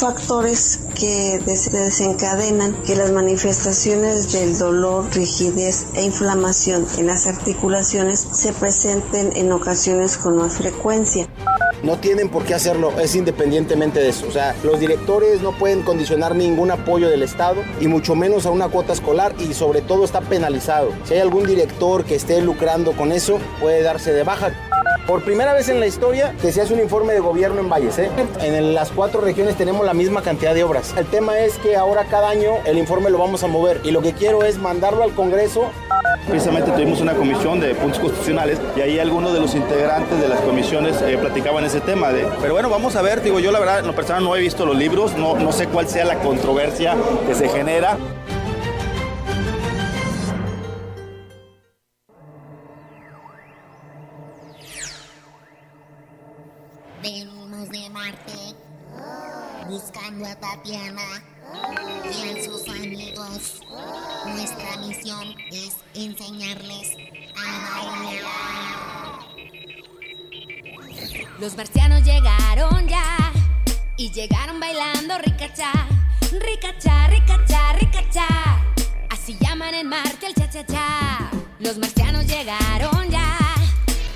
Factores que desencadenan que las manifestaciones del dolor, rigidez e inflamación en las articulaciones se presenten en ocasiones con más frecuencia. No tienen por qué hacerlo, es independientemente de eso. O sea, los directores no pueden condicionar ningún apoyo del Estado y mucho menos a una cuota escolar y sobre todo está penalizado. Si hay algún director que esté lucrando con eso, puede darse de baja. Por primera vez en la historia que se hace un informe de gobierno en Valles. ¿eh? En las cuatro regiones tenemos la misma cantidad de obras. El tema es que ahora cada año el informe lo vamos a mover y lo que quiero es mandarlo al Congreso. Precisamente tuvimos una comisión de puntos constitucionales y ahí algunos de los integrantes de las comisiones eh, platicaban ese tema. De, pero bueno, vamos a ver, digo yo la verdad, en lo personal no he visto los libros, no, no sé cuál sea la controversia que se genera. Buscando a Tatiana y a sus amigos. Nuestra misión es enseñarles a bailar. Los marcianos llegaron ya y llegaron bailando ricacha, ricacha, ricacha, ricacha. Así llaman en Marte el cha-cha-cha. Los marcianos llegaron ya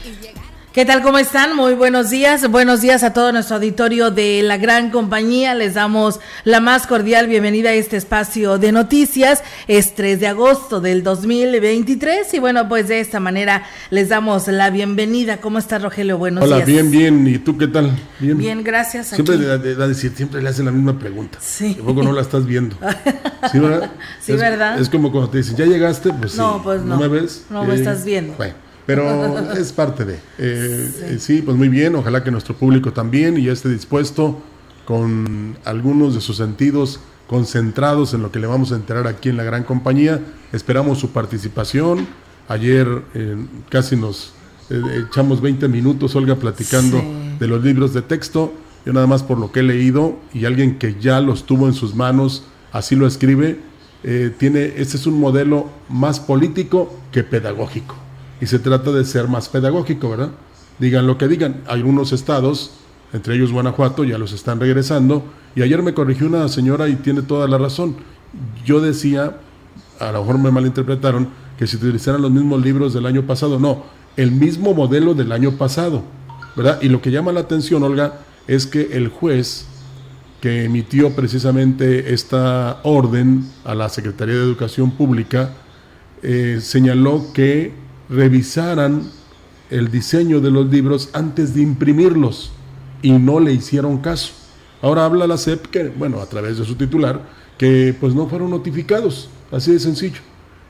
y llegaron. ¿Qué tal? ¿Cómo están? Muy buenos días. Buenos días a todo nuestro auditorio de la gran compañía. Les damos la más cordial bienvenida a este espacio de noticias. Es 3 de agosto del 2023 y bueno, pues de esta manera les damos la bienvenida. ¿Cómo está Rogelio? Buenos Hola, días. bien, bien. ¿Y tú qué tal? Bien. Bien, gracias. Siempre le, le- le- decir, siempre le hacen la misma pregunta. Sí. Tampoco no la estás viendo. Sí, ¿verdad? Sí, es, ¿verdad? Es como cuando te dicen, ¿ya llegaste? Pues No, sí. pues no. me ves? No me estás viendo. Bueno, pero es parte de. eh, eh, sí, pues muy bien. Ojalá que nuestro público también y ya esté dispuesto con algunos de sus sentidos concentrados en lo que le vamos a enterar aquí en la gran compañía. Esperamos su participación. Ayer eh, casi nos eh, echamos 20 minutos, Olga, platicando Sí. de los libros de texto. Yo nada más por lo que he leído y alguien que ya los tuvo en sus manos, así lo escribe, tiene, este es un modelo más político que pedagógico. Y se trata de ser más pedagógico, ¿verdad? Digan lo que digan. Algunos estados, entre ellos Guanajuato, ya los están regresando. Y ayer me corrigió una señora y tiene toda la razón. Yo decía, a lo mejor me malinterpretaron, que si utilizaran los mismos libros del año pasado. No, el mismo modelo del año pasado, ¿verdad? Y lo que llama la atención, Olga, es que el juez que emitió precisamente esta orden a la Secretaría de Educación Pública eh, señaló que revisaran el diseño de los libros antes de imprimirlos y no le hicieron caso. Ahora habla la SEP que, bueno, a través de su titular, que pues no fueron notificados, así de sencillo.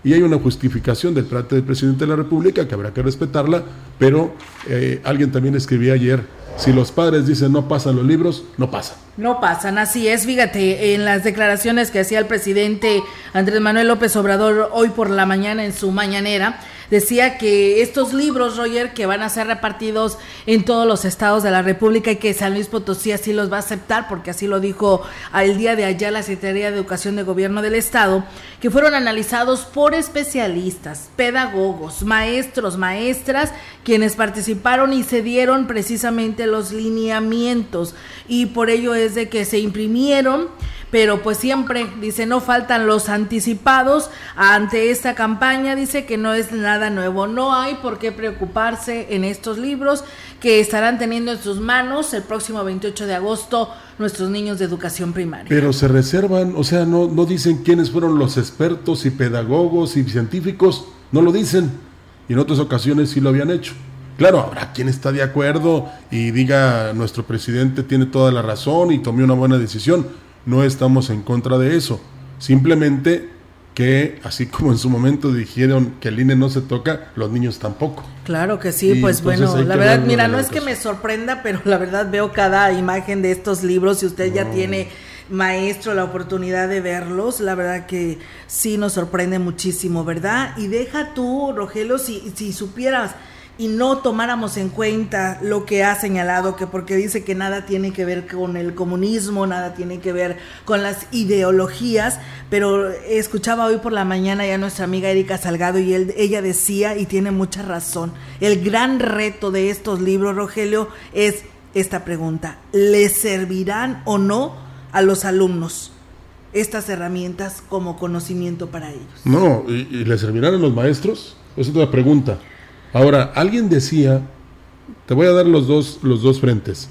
Y hay una justificación del parte del presidente de la República que habrá que respetarla, pero eh, alguien también escribía ayer, si los padres dicen no pasan los libros, no pasan. No pasan, así es. Fíjate, en las declaraciones que hacía el presidente Andrés Manuel López Obrador hoy por la mañana en su mañanera, decía que estos libros, Roger, que van a ser repartidos en todos los estados de la República y que San Luis Potosí así los va a aceptar, porque así lo dijo el día de ayer la Secretaría de Educación de Gobierno del Estado, que fueron analizados por especialistas, pedagogos, maestros, maestras, quienes participaron y se dieron precisamente los lineamientos. Y por ello es de que se imprimieron pero pues siempre dice no faltan los anticipados ante esta campaña dice que no es nada nuevo no hay por qué preocuparse en estos libros que estarán teniendo en sus manos el próximo 28 de agosto nuestros niños de educación primaria Pero se reservan, o sea, no, no dicen quiénes fueron los expertos y pedagogos y científicos, no lo dicen. y en otras ocasiones sí lo habían hecho. Claro, habrá quien está de acuerdo y diga nuestro presidente tiene toda la razón y tomé una buena decisión. No estamos en contra de eso. Simplemente que, así como en su momento dijeron que el INE no se toca, los niños tampoco. Claro que sí, pues bueno, la verdad, mira, no es que me sorprenda, pero la verdad veo cada imagen de estos libros y usted ya tiene maestro la oportunidad de verlos, la verdad que sí nos sorprende muchísimo, ¿verdad? Y deja tú, Rogelio, si, si supieras y no tomáramos en cuenta lo que ha señalado, que porque dice que nada tiene que ver con el comunismo, nada tiene que ver con las ideologías, pero escuchaba hoy por la mañana ya nuestra amiga Erika Salgado y ella decía, y tiene mucha razón, el gran reto de estos libros, Rogelio, es esta pregunta, ¿le servirán o no a los alumnos? estas herramientas como conocimiento para ellos. No, ¿y, le servirán a los maestros? Esa es otra pregunta. Ahora, alguien decía, te voy a dar los dos, los dos frentes,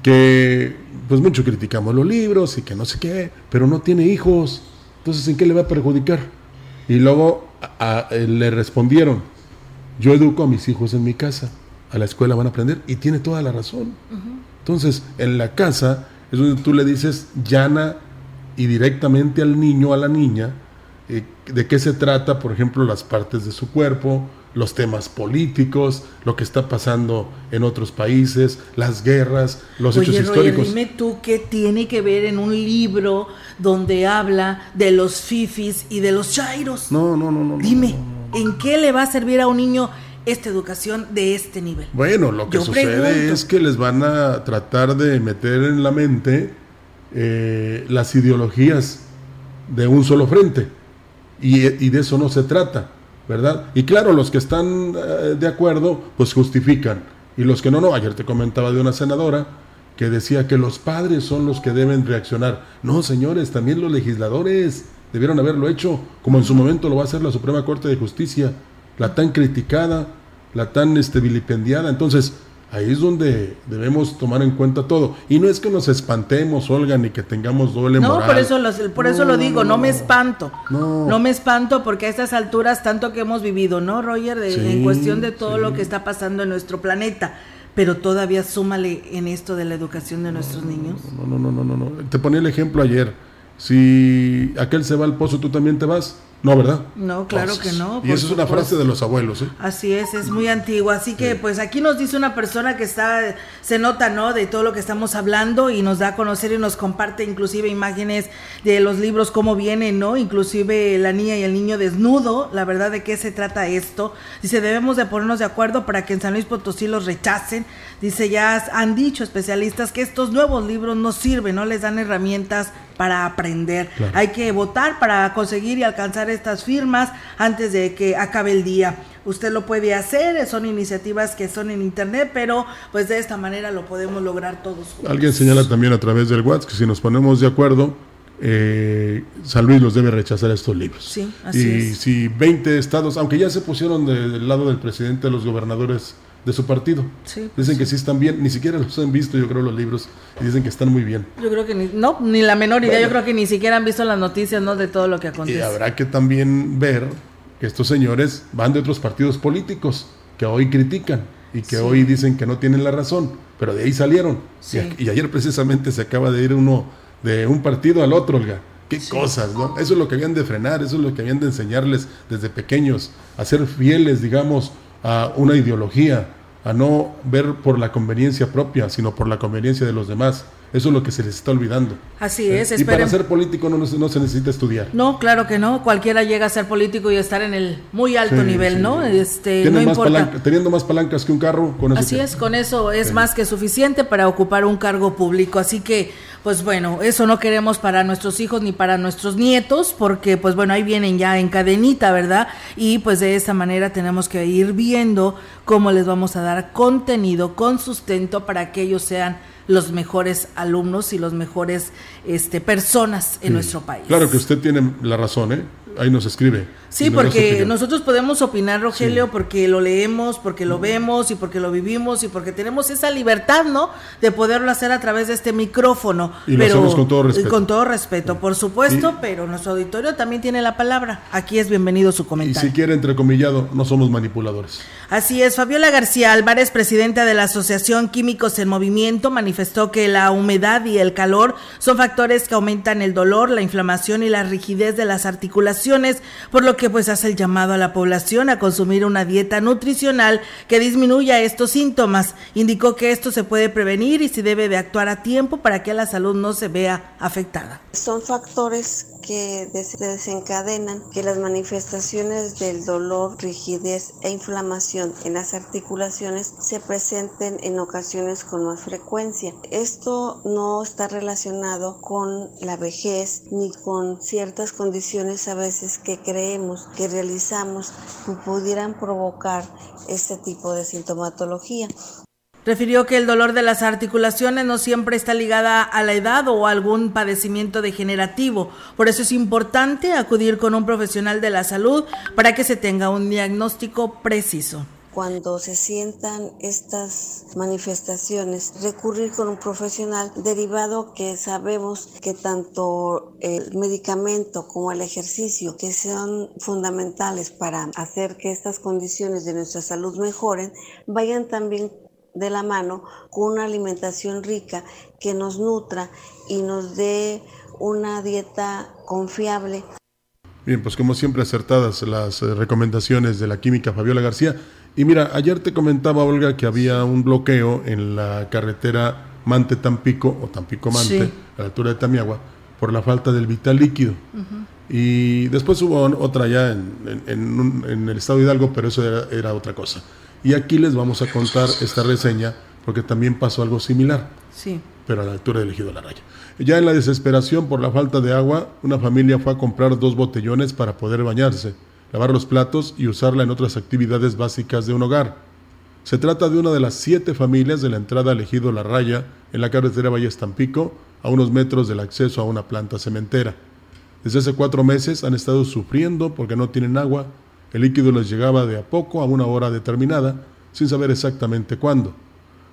que pues mucho criticamos los libros y que no sé qué, pero no tiene hijos, entonces ¿en qué le va a perjudicar? Y luego le respondieron, yo educo a mis hijos en mi casa, a la escuela van a aprender, y tiene toda la razón. Entonces, en la casa es donde tú le dices llana y directamente al niño, a la niña, eh, de qué se trata, por ejemplo, las partes de su cuerpo, los temas políticos, lo que está pasando en otros países, las guerras, los hechos históricos. dime tú qué tiene que ver en un libro donde habla de los fifis y de los chairos. No, no, no, no. Dime, ¿en qué le va a servir a un niño esta educación de este nivel? Bueno, lo que sucede es que les van a tratar de meter en la mente eh, las ideologías de un solo frente. y de eso no se trata ¿verdad? Y claro, los que están eh, de acuerdo, pues justifican. Y los que no, no. Ayer te comentaba de una senadora que decía que los padres son los que deben reaccionar. No, señores, también los legisladores debieron haberlo hecho, como en su momento lo va a hacer la Suprema Corte de Justicia, la tan criticada, la tan este, vilipendiada. Entonces, Ahí es donde debemos tomar en cuenta todo. Y no es que nos espantemos, Olga, ni que tengamos doble moral. No, por eso, lo, por eso lo digo, no, me espanto. No. me espanto porque a estas alturas, tanto que hemos vivido, ¿no, Roger? en cuestión de todo lo que está pasando en nuestro planeta. Pero todavía súmale en esto de la educación de nuestros niños. No, no, no, no, no, no. Te ponía el ejemplo ayer. Si aquel se va al pozo, tú también te vas. No, ¿verdad? No, claro que no. Y eso es una frase de los abuelos, ¿eh? Así es, es muy antigua. Así que, pues aquí nos dice una persona que está, se nota, ¿no? De todo lo que estamos hablando y nos da a conocer y nos comparte inclusive imágenes de los libros, cómo vienen, ¿no? Inclusive la niña y el niño desnudo. La verdad, ¿de qué se trata esto? Dice, debemos de ponernos de acuerdo para que en San Luis Potosí los rechacen. Dice, ya han dicho especialistas que estos nuevos libros no sirven, no les dan herramientas para aprender. Hay que votar para conseguir y alcanzar estas firmas antes de que acabe el día. Usted lo puede hacer, son iniciativas que son en internet, pero pues de esta manera lo podemos lograr todos. Juntos. Alguien señala también a través del WhatsApp que si nos ponemos de acuerdo, eh, San Luis los debe rechazar estos libros. Sí, así y si 20 estados, aunque ya se pusieron del lado del presidente, los gobernadores de su partido. Sí, pues dicen que sí están bien, ni siquiera los han visto, yo creo, los libros, y dicen que están muy bien. Yo creo que ni, no, ni la menor idea, yo creo que ni siquiera han visto las noticias, ¿no? De todo lo que acontece. Y habrá que también ver que estos señores van de otros partidos políticos que hoy critican y que hoy dicen que no tienen la razón, pero de ahí salieron. Y, y, ayer precisamente se acaba de ir uno de un partido al otro, Olga. Qué cosas, ¿no? Eso es lo que habían de frenar, eso es lo que habían de enseñarles desde pequeños, a ser fieles, digamos, a una ideología, a no ver por la conveniencia propia, sino por la conveniencia de los demás. Eso es lo que se les está olvidando. Así es. Y para ser político no, no, se necesita estudiar. No, claro que no. Cualquiera llega a ser político y estar en el muy alto nivel, ¿no? Este, no importa. teniendo más palancas que un carro, con eso. Así es, con eso es más que suficiente para ocupar un cargo público. Así que, pues bueno, eso no queremos para nuestros hijos ni para nuestros nietos, porque, pues bueno, ahí vienen ya en cadenita, ¿verdad? Y pues de esa manera tenemos que ir viendo cómo les vamos a dar contenido con sustento para que ellos sean los mejores alumnos y los mejores este, personas en nuestro país. Claro que usted tiene la razón, ¿eh? Ahí nos escribe. Sí, porque nosotros podemos opinar, Rogelio, porque lo leemos, porque lo vemos y porque lo vivimos y porque tenemos esa libertad, ¿no? De poderlo hacer a través de este micrófono. Y lo hacemos con todo respeto. Con todo respeto, por supuesto, pero nuestro auditorio también tiene la palabra. Aquí es bienvenido su comentario. Y si quiere, entrecomillado, no somos manipuladores. Así es, Fabiola García Álvarez, presidenta de la Asociación Químicos en Movimiento, manifestó que la humedad y el calor son factores que aumentan el dolor, la inflamación y la rigidez de las articulaciones, por lo que pues hace el llamado a la población a consumir una dieta nutricional que disminuya estos síntomas. Indicó que esto se puede prevenir y se debe de actuar a tiempo para que la salud no se vea afectada. Son factores que desencadenan que las manifestaciones del dolor, rigidez e inflamación en las articulaciones se presenten en ocasiones con más frecuencia. Esto no está relacionado con la vejez ni con ciertas condiciones a veces que creemos que realizamos pudieran provocar este tipo de sintomatología. Refirió que el dolor de las articulaciones no siempre está ligada a la edad o a algún padecimiento degenerativo. Por eso es importante acudir con un profesional de la salud para que se tenga un diagnóstico preciso cuando se sientan estas manifestaciones, recurrir con un profesional derivado que sabemos que tanto el medicamento como el ejercicio, que son fundamentales para hacer que estas condiciones de nuestra salud mejoren, vayan también de la mano con una alimentación rica que nos nutra y nos dé una dieta confiable. Bien, pues como siempre acertadas las eh, recomendaciones de la química Fabiola García. Y mira, ayer te comentaba Olga que había un bloqueo en la carretera Mante-Tampico o Tampico-Mante, a la altura de Tamiagua, por la falta del vital líquido. Y después hubo otra ya en, en, el estado de Hidalgo, pero eso era otra cosa. Y aquí les vamos a contar esta reseña porque también pasó algo similar. Sí. Pero a la altura del ejido La Raya. Ya en la desesperación por la falta de agua, una familia fue a comprar dos botellones para poder bañarse, lavar los platos y usarla en otras actividades básicas de un hogar. Se trata de una de las siete familias de la entrada al ejido La Raya en la carretera Valle Tampico, a unos metros del acceso a una planta cementera. Desde hace cuatro meses han estado sufriendo porque no tienen agua el líquido les llegaba de a poco a una hora determinada, sin saber exactamente cuándo.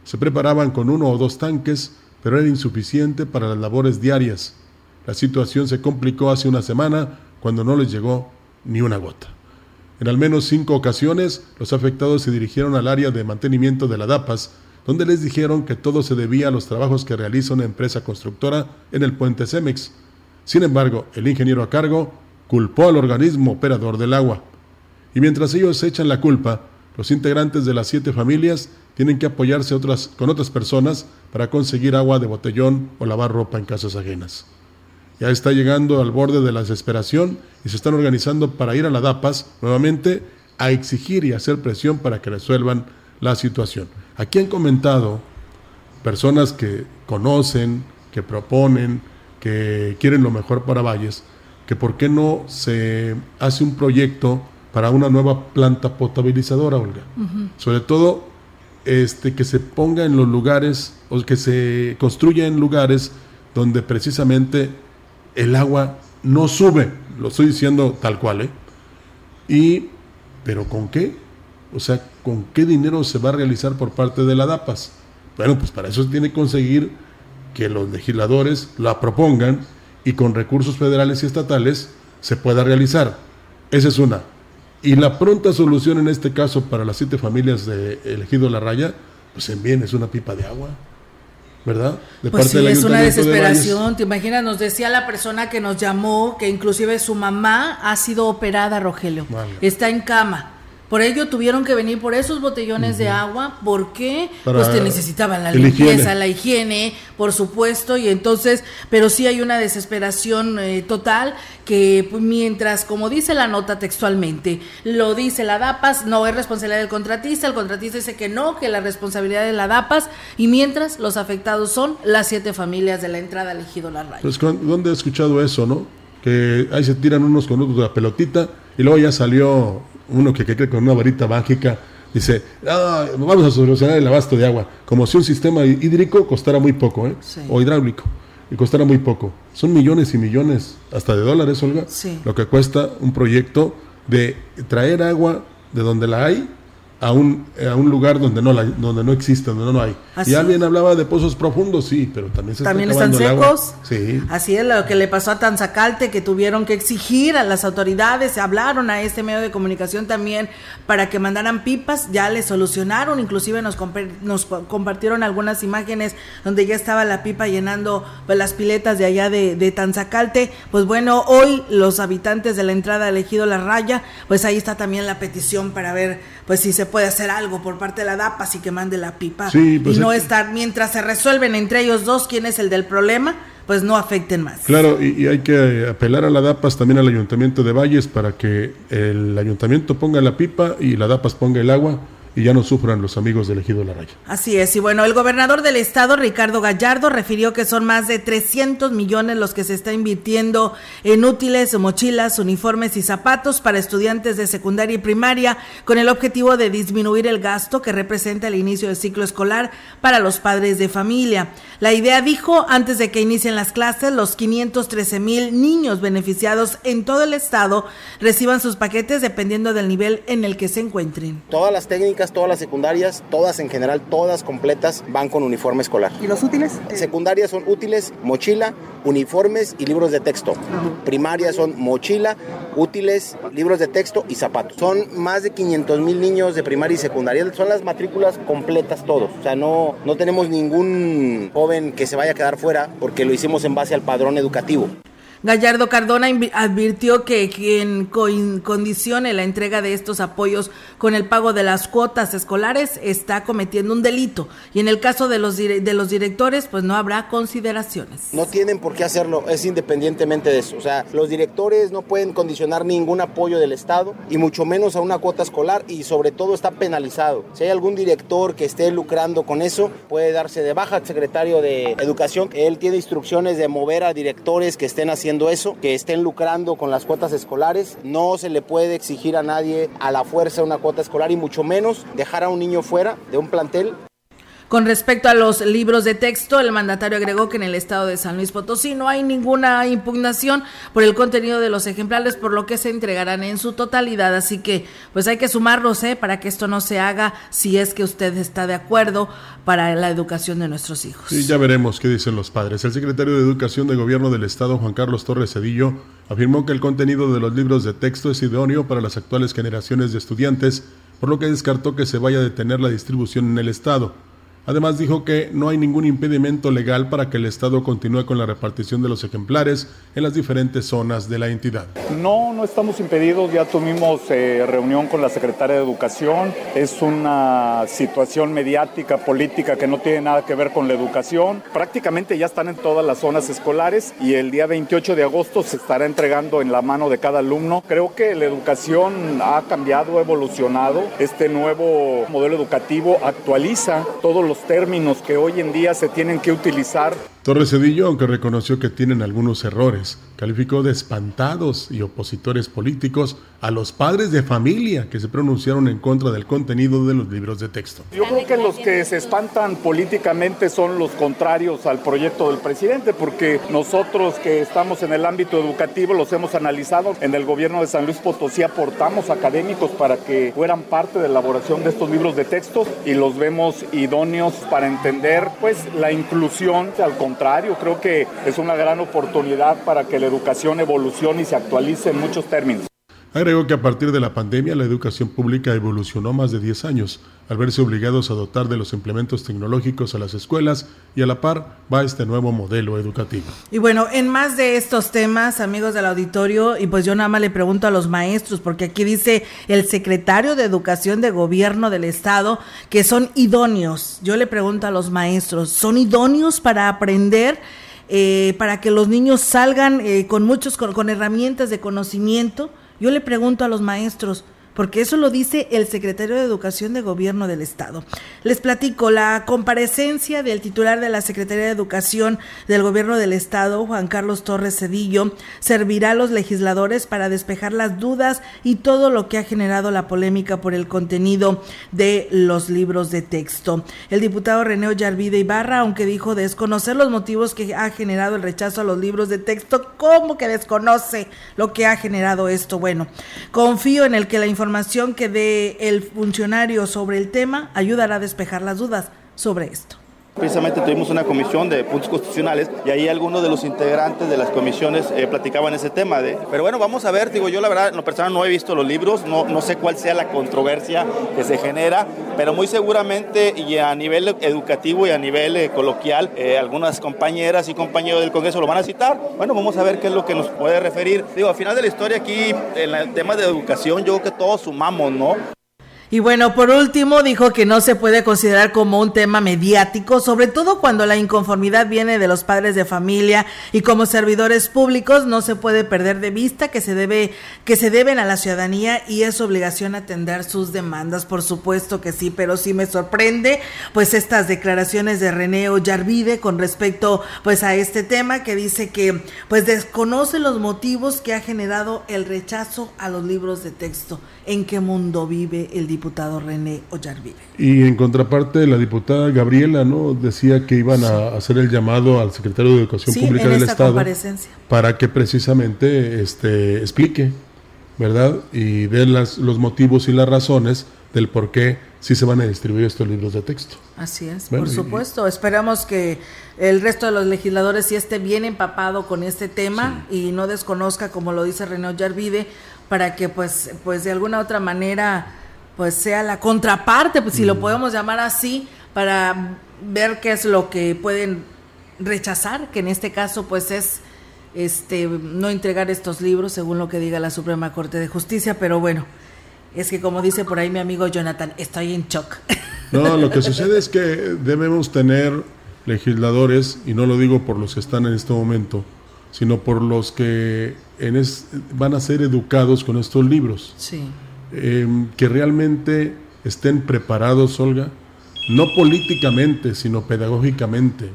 Se preparaban con uno o dos tanques, pero era insuficiente para las labores diarias. La situación se complicó hace una semana cuando no les llegó ni una gota. En al menos cinco ocasiones, los afectados se dirigieron al área de mantenimiento de la DAPAS, donde les dijeron que todo se debía a los trabajos que realiza una empresa constructora en el puente Cemex. Sin embargo, el ingeniero a cargo culpó al organismo operador del agua. Y mientras ellos echan la culpa, los integrantes de las siete familias tienen que apoyarse con otras personas para conseguir agua de botellón o lavar ropa en casas ajenas. Ya está llegando al borde de la desesperación y se están organizando para ir a la DAPAS nuevamente a exigir y hacer presión para que resuelvan la situación. Aquí han comentado personas que conocen, que proponen, que quieren lo mejor para Valles, que por qué no se hace un proyecto para una nueva planta potabilizadora, Olga. Sobre todo este, que se ponga en los lugares o que se construya en lugares donde precisamente el agua no sube, lo estoy diciendo tal cual, ¿eh? Y, pero ¿con qué? O sea, ¿con qué dinero se va a realizar por parte de la DAPAS? Bueno, pues para eso tiene que conseguir que los legisladores la propongan y con recursos federales y estatales se pueda realizar. Esa es una. Y la pronta solución en este caso para las siete familias de elegido La Raya, pues en bien es una pipa de agua. ¿Verdad? De pues sí, es una desesperación. Te imaginas, nos decía la persona que nos llamó que inclusive su mamá ha sido operada, Rogelio. Está en cama por ello tuvieron que venir por esos botellones de agua, porque pues te necesitaban la limpieza, la higiene, por supuesto, y entonces, pero sí hay una desesperación eh, total que pues, mientras, como dice la nota textualmente, lo dice la DAPAS, no es responsabilidad del contratista, el contratista dice que no, que la responsabilidad de la DAPAS, y mientras los afectados son las siete familias de la entrada elegido la raya. Pues, ¿dónde he escuchado eso, no? Que ahí se tiran unos con otros de la pelotita y luego ya salió uno que cree con una varita mágica, dice, ah, vamos a solucionar el abasto de agua, como si un sistema hídrico costara muy poco, ¿eh? o hidráulico, y costara muy poco. Son millones y millones, hasta de dólares, Olga, lo que cuesta un proyecto de traer agua de donde la hay a un, a un lugar donde no, la, donde no existe, donde no hay. y alguien hablaba de pozos profundos, sí, pero también se También están secos. Sí. Así es lo que le pasó a Tanzacalte, que tuvieron que exigir a las autoridades, se hablaron a este medio de comunicación también para que mandaran pipas, ya le solucionaron, inclusive nos, nos compartieron algunas imágenes donde ya estaba la pipa llenando pues, las piletas de allá de, de Tanzacalte. Pues bueno, hoy los habitantes de la entrada elegido La Raya, pues ahí está también la petición para ver pues si se puede hacer algo por parte de la DAPA, así que mande la pipa. Pues y no estar, mientras se resuelven entre ellos dos quién es el del problema, pues no afecten más. Claro, y, hay que apelar a la DAPAS también al Ayuntamiento de Valles para que el Ayuntamiento ponga la pipa y la DAPAS ponga el agua y ya no sufran los amigos del ejido La Raya. Así es, y bueno, el gobernador del estado, Ricardo Gallardo, refirió que son más de 300 millones los que se está invirtiendo en útiles, mochilas, uniformes y zapatos para estudiantes de secundaria y primaria, con el objetivo de disminuir el gasto que representa el inicio del ciclo escolar para los padres de familia. La idea, dijo, antes de que inicien las clases, los 513 mil niños beneficiados en todo el estado reciban sus paquetes dependiendo del nivel en el que se encuentren. Todas las técnicas todas las secundarias, todas en general, todas completas, van con uniforme escolar. ¿Y los útiles? Secundarias son útiles, mochila, uniformes y libros de texto. Primarias son mochila, útiles, libros de texto y zapatos. Son más de 500 mil niños de primaria y secundaria. Son las matrículas completas todos. O sea, no, no tenemos ningún joven que se vaya a quedar fuera porque lo hicimos en base al padrón educativo. Gallardo Cardona advirtió que quien condicione la entrega de estos apoyos con el pago de las cuotas escolares está cometiendo un delito y en el caso de los, de los directores pues no habrá consideraciones. No tienen por qué hacerlo, es independientemente de eso. O sea, los directores no pueden condicionar ningún apoyo del Estado y mucho menos a una cuota escolar y sobre todo está penalizado. Si hay algún director que esté lucrando con eso, puede darse de baja al secretario de Educación. Él tiene instrucciones de mover a directores que estén haciendo eso, que estén lucrando con las cuotas escolares. No se le puede exigir a nadie a la fuerza una cuota escolar y mucho menos dejar a un niño fuera de un plantel con respecto a los libros de texto, el mandatario agregó que en el estado de San Luis Potosí no hay ninguna impugnación por el contenido de los ejemplares, por lo que se entregarán en su totalidad. Así que, pues hay que sumarlos, ¿eh? Para que esto no se haga si es que usted está de acuerdo para la educación de nuestros hijos. Sí, ya veremos qué dicen los padres. El secretario de Educación de Gobierno del Estado, Juan Carlos Torres Cedillo, afirmó que el contenido de los libros de texto es idóneo para las actuales generaciones de estudiantes, por lo que descartó que se vaya a detener la distribución en el Estado. Además dijo que no hay ningún impedimento legal para que el Estado continúe con la repartición de los ejemplares en las diferentes zonas de la entidad. No, no estamos impedidos, ya tuvimos eh, reunión con la secretaria de Educación, es una situación mediática, política que no tiene nada que ver con la educación, prácticamente ya están en todas las zonas escolares y el día 28 de agosto se estará entregando en la mano de cada alumno. Creo que la educación ha cambiado, ha evolucionado, este nuevo modelo educativo actualiza todos los los términos que hoy en día se tienen que utilizar. Torres Cedillo, aunque reconoció que tienen algunos errores, calificó de espantados y opositores políticos a los padres de familia que se pronunciaron en contra del contenido de los libros de texto. Yo creo que los que se espantan políticamente son los contrarios al proyecto del presidente, porque nosotros que estamos en el ámbito educativo los hemos analizado. En el gobierno de San Luis Potosí aportamos académicos para que fueran parte de la elaboración de estos libros de texto y los vemos idóneos para entender pues la inclusión al contrario, creo que es una gran oportunidad para que la educación evolucione y se actualice en muchos términos. Agregó que a partir de la pandemia la educación pública evolucionó más de 10 años, al verse obligados a dotar de los implementos tecnológicos a las escuelas y a la par va este nuevo modelo educativo. Y bueno, en más de estos temas, amigos del auditorio, y pues yo nada más le pregunto a los maestros, porque aquí dice el secretario de Educación de Gobierno del Estado que son idóneos. Yo le pregunto a los maestros, ¿son idóneos para aprender? Eh, para que los niños salgan eh, con muchos con herramientas de conocimiento. Yo le pregunto a los maestros, porque eso lo dice el secretario de Educación de Gobierno del Estado. Les platico, la comparecencia del titular de la Secretaría de Educación del Gobierno del Estado, Juan Carlos Torres Cedillo, servirá a los legisladores para despejar las dudas y todo lo que ha generado la polémica por el contenido de los libros de texto. El diputado René Ollarvide Ibarra, aunque dijo desconocer los motivos que ha generado el rechazo a los libros de texto, ¿cómo que desconoce lo que ha generado esto? Bueno, confío en el que la información información que dé el funcionario sobre el tema ayudará a despejar las dudas sobre esto. Precisamente tuvimos una comisión de puntos constitucionales y ahí algunos de los integrantes de las comisiones eh, platicaban ese tema. Pero bueno, vamos a ver, digo, yo la verdad, en lo personal no he visto los libros, no, no sé cuál sea la controversia que se genera, pero muy seguramente y a nivel educativo y a nivel eh, coloquial, eh, algunas compañeras y compañeros del Congreso lo van a citar. Bueno, vamos a ver qué es lo que nos puede referir. Digo, al final de la historia aquí, en el tema de educación, yo creo que todos sumamos, ¿no? Y bueno, por último, dijo que no se puede considerar como un tema mediático, sobre todo cuando la inconformidad viene de los padres de familia y como servidores públicos no se puede perder de vista que se debe que se deben a la ciudadanía y es obligación atender sus demandas, por supuesto que sí, pero sí me sorprende pues estas declaraciones de René Ollarvide con respecto pues a este tema que dice que pues desconoce los motivos que ha generado el rechazo a los libros de texto. ¿En qué mundo vive el diputado? Diputado René Ollarvide. Y en contraparte, la diputada Gabriela no decía que iban a hacer el llamado al secretario de Educación Pública del Estado para que precisamente este, explique, ¿verdad? Y dé las, los motivos y las razones del por qué sí se van a distribuir estos libros de texto. Así es, por supuesto. Esperamos que el resto de los legisladores sí esté bien empapado con este tema y no desconozca, como lo dice René Ollarvide, para que pues, pues de alguna otra manera pues sea la contraparte, pues si lo mm. podemos llamar así, para ver qué es lo que pueden rechazar, que en este caso pues es este no entregar estos libros según lo que diga la Suprema Corte de Justicia, pero bueno, es que como dice por ahí mi amigo Jonathan, estoy en shock. No, lo que sucede es que debemos tener legisladores, y no lo digo por los que están en este momento, sino por los que en van a ser educados con estos libros. Sí. Em, que realmente estén preparados, Olga, no políticamente, sino pedagógicamente,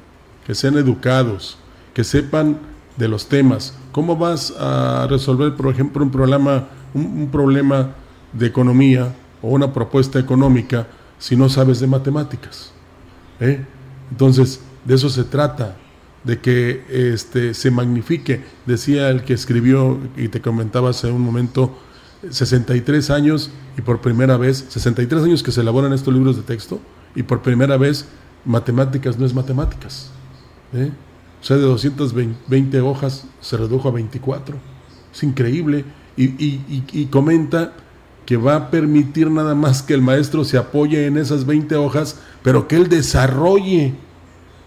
que sean educados, que sepan de los temas. ¿Cómo vas a resolver, por ejemplo, un problema, un, problema de economía o una propuesta económica si no sabes de matemáticas? ¿Eh? Entonces, de eso se trata, de que este, se magnifique. Decía el que escribió, y te comentaba hace un momento, 63 años y por primera vez, 63 años que se elaboran estos libros de texto y por primera vez matemáticas no es matemáticas. ¿eh? O sea, de 220 hojas se redujo a 24. Es increíble. Y, y, comenta que va a permitir nada más que el maestro se apoye en esas 20 hojas, pero que él desarrolle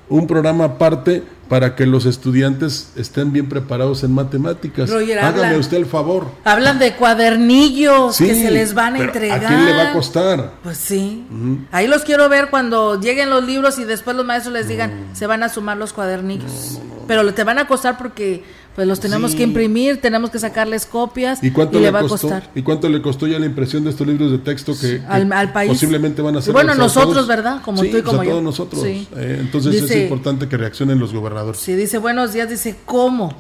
un programa aparte para que los estudiantes estén bien preparados en matemáticas. Hágame usted el favor. Hablan de cuadernillos que se les van a entregar. ¿A quién le va a costar? Pues sí. Ahí los quiero ver cuando lleguen los libros y después los maestros les digan, se van a sumar los cuadernillos. Pero te van a costar porque pues los tenemos que imprimir, tenemos que sacarles copias y, cuánto le, va costó, a costar. ¿Y cuánto le costó ya la impresión de estos libros de texto que, al, país? posiblemente van a ser Bueno, nosotros, ¿verdad? Como tú y como yo. todos nosotros. Eh, entonces es importante que reaccionen los gobernadores. Sí, dice buenos días, dice ¿cómo?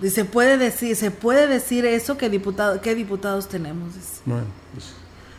Dice, puede decir, se puede decir eso que diputado, qué diputados tenemos. Bueno, pues,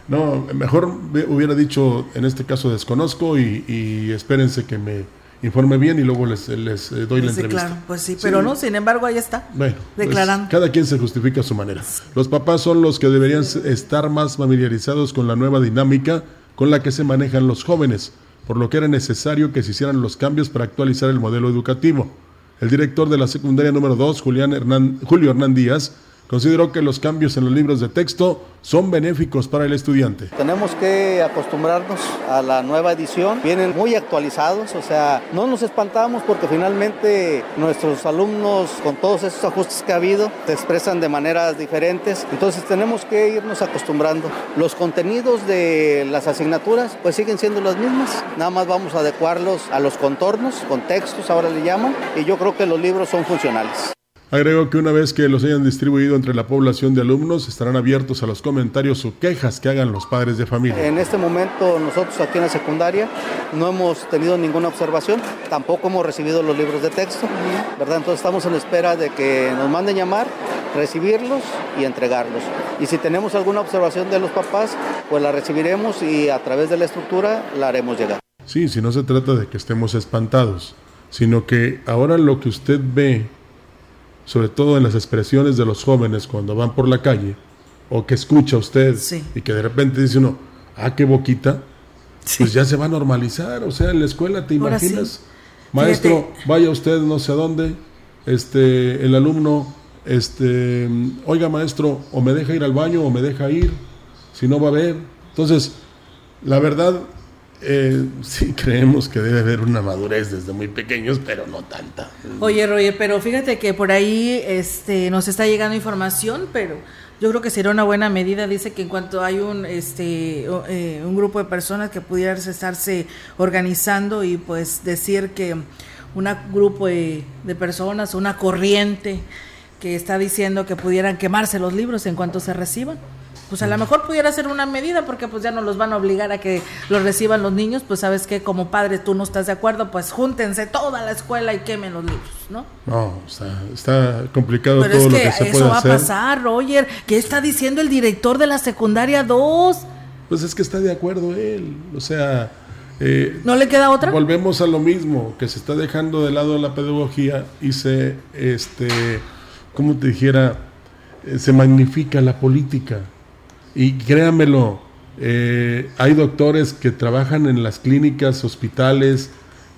no, mejor hubiera dicho en este caso desconozco y espérense que me informe bien y luego les, les eh, doy la entrevista. Claro, pues sí, pero no, sin embargo, ahí está. Bueno, pues, declarando. cada quien se justifica a su manera. Los papás son los que deberían estar más familiarizados con la nueva dinámica con la que se manejan los jóvenes, por lo que era necesario que se hicieran los cambios para actualizar el modelo educativo. El director de la secundaria número 2, Julián Hernán, Julio Hernán Díaz, consideró que los cambios en los libros de texto son benéficos para el estudiante. Tenemos que acostumbrarnos a la nueva edición, vienen muy actualizados, o sea, no nos espantamos porque finalmente nuestros alumnos con todos estos ajustes que ha habido se expresan de maneras diferentes, entonces tenemos que irnos acostumbrando. Los contenidos de las asignaturas pues siguen siendo las mismas, nada más vamos a adecuarlos a los contornos, contextos ahora le llaman, y yo creo que los libros son funcionales. Agregó que una vez que los hayan distribuido entre la población de alumnos, estarán abiertos a los comentarios o quejas que hagan los padres de familia. En este momento nosotros aquí en la secundaria no hemos tenido ninguna observación, tampoco hemos recibido los libros de texto, ¿verdad? Entonces estamos en espera de que nos manden llamar, recibirlos y entregarlos. Y si tenemos alguna observación de los papás, pues la recibiremos y a través de la estructura la haremos llegar. Sí, si no se trata de que estemos espantados, sino que ahora lo que usted ve sobre todo en las expresiones de los jóvenes cuando van por la calle, o que escucha usted y que de repente dice uno, ah, qué boquita, pues ya se va a normalizar. O sea, en la escuela te imaginas, maestro, vaya usted no sé a dónde, este, el alumno, este, oiga maestro, o me deja ir al baño o me deja ir, si no va a ver. Entonces, la verdad, eh, sí creemos que debe haber una madurez desde muy pequeños, pero no tanta. Oye, Roger, pero fíjate que por ahí este, nos está llegando información, pero yo creo que sería una buena medida. Dice que en cuanto hay un, este, eh, un grupo de personas que pudieran estarse organizando y pues decir que un grupo de, de personas, una corriente que está diciendo que pudieran quemarse los libros en cuanto se reciban pues a lo mejor pudiera ser una medida porque pues ya no los van a obligar a que los reciban los niños, pues sabes que como padre tú no estás de acuerdo, pues júntense toda la escuela y quemen los libros, ¿no? No, está, está complicado todo lo que se eso va a pasar, Roger. ¿Qué está diciendo el director de la secundaria 2? Pues es que está de acuerdo él, o sea... Eh, ¿No le queda otra? Volvemos a lo mismo, que se está dejando de lado la pedagogía y se, este, ¿cómo te dijera? Eh, se magnifica la política. Y créanmelo, eh, hay doctores que trabajan en las clínicas, hospitales,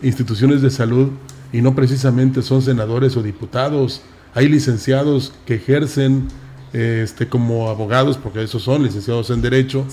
instituciones de salud y no precisamente son senadores o diputados. Hay licenciados que ejercen este, como abogados, porque esos son licenciados en Derecho,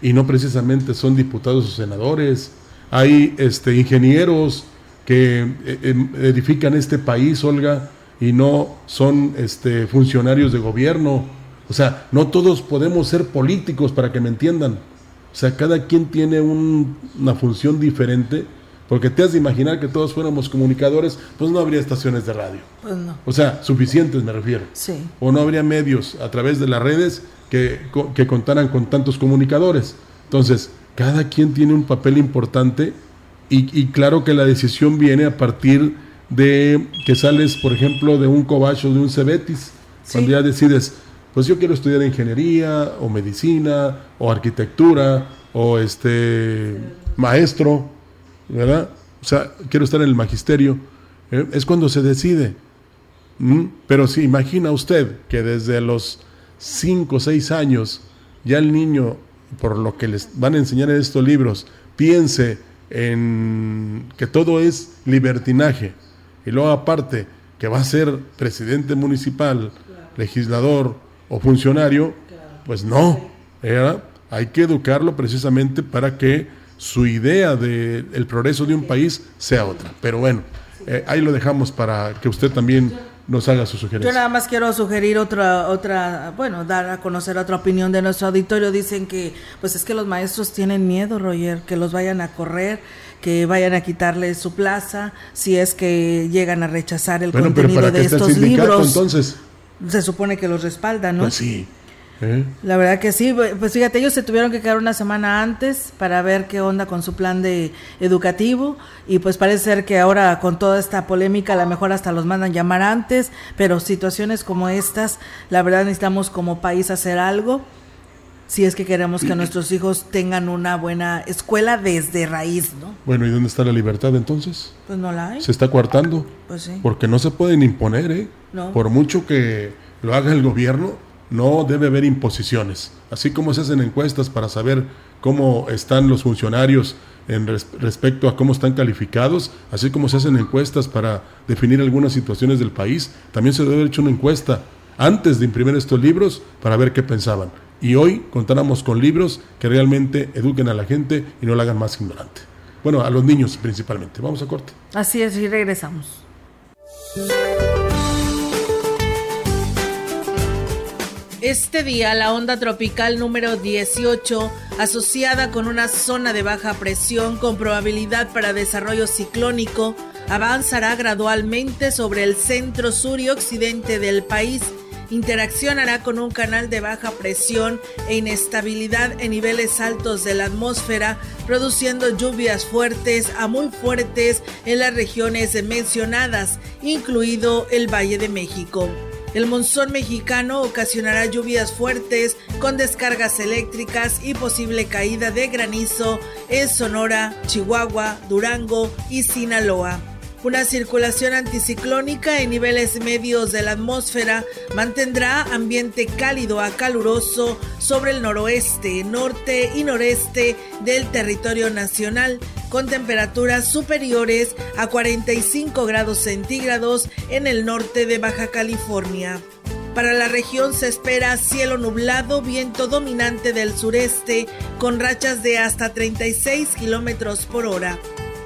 y no precisamente son diputados o senadores. Hay este, ingenieros que eh, em, edifican este país, Olga, y no son este, funcionarios de gobierno o sea, no todos podemos ser políticos para que me entiendan. O sea, cada quien tiene una función diferente, porque te has de imaginar que todos fuéramos comunicadores, pues no habría estaciones de radio. Pues no. O sea, suficientes me refiero. Sí. O no habría medios a través de las redes que, que contaran con tantos comunicadores. Entonces, cada quien tiene un papel importante y, claro que la decisión viene a partir de que sales, por ejemplo, de un cobacho, de un cebetis, cuando ya decides, pues yo quiero estudiar ingeniería o medicina o arquitectura o este maestro, ¿verdad? O sea, quiero estar en el magisterio. ¿eh? Es cuando se decide. Pero si imagina usted que desde los 5 o 6 años ya el niño, por lo que les van a enseñar en estos libros, piense en que todo es libertinaje y luego aparte que va a ser presidente municipal, legislador, o funcionario, pues no, hay que educarlo precisamente para que su idea del progreso de un país sea otra. Pero bueno, eh, ahí lo dejamos para que usted también nos haga su sugerencia. Yo nada más quiero sugerir otra, otra, bueno, dar a conocer otra opinión de nuestro auditorio. Dicen que, pues es que los maestros tienen miedo, Roger, que los vayan a correr, que vayan a quitarle su plaza, si es que llegan a rechazar el contenido de estos libros. Entonces, se supone que los respalda, ¿no? Pues sí. ¿eh? La verdad que sí, pues fíjate, ellos se tuvieron que quedar una semana antes para ver qué onda con su plan de educativo y pues parece ser que ahora con toda esta polémica a lo mejor hasta los mandan llamar antes, pero situaciones como estas, la verdad necesitamos como país hacer algo si es que queremos que nuestros hijos tengan una buena escuela desde raíz, ¿no? Bueno, ¿y dónde está la libertad entonces? Pues no la hay. Se está coartando. Pues sí. Porque no se pueden imponer, ¿eh? No. Por mucho que lo haga el gobierno, no debe haber imposiciones. Así como se hacen encuestas para saber cómo están los funcionarios en respecto a cómo están calificados, así como se hacen encuestas para definir algunas situaciones del país, también se debe haber hecho una encuesta antes de imprimir estos libros para ver qué pensaban y hoy contáramos con libros que realmente eduquen a la gente y no la hagan más ignorante. Bueno, a los niños principalmente. Vamos a corte. Así es, y regresamos. Este día, la onda tropical número 18, asociada con una zona de baja presión con probabilidad para desarrollo ciclónico, avanzará gradualmente sobre el centro sur y occidente del país interaccionará con un canal de baja presión e inestabilidad en niveles altos de la atmósfera, produciendo lluvias fuertes a muy fuertes en las regiones mencionadas, incluido el Valle de México. El monzón mexicano ocasionará lluvias fuertes con descargas eléctricas y posible caída de granizo en Sonora, Chihuahua, Durango y Sinaloa. Una circulación anticiclónica en niveles medios de la atmósfera mantendrá ambiente cálido a caluroso sobre el noroeste, norte y noreste del territorio nacional, con temperaturas superiores a 45 grados centígrados en el norte de Baja California. Para la región se espera cielo nublado, viento dominante del sureste, con rachas de hasta 36 kilómetros por hora.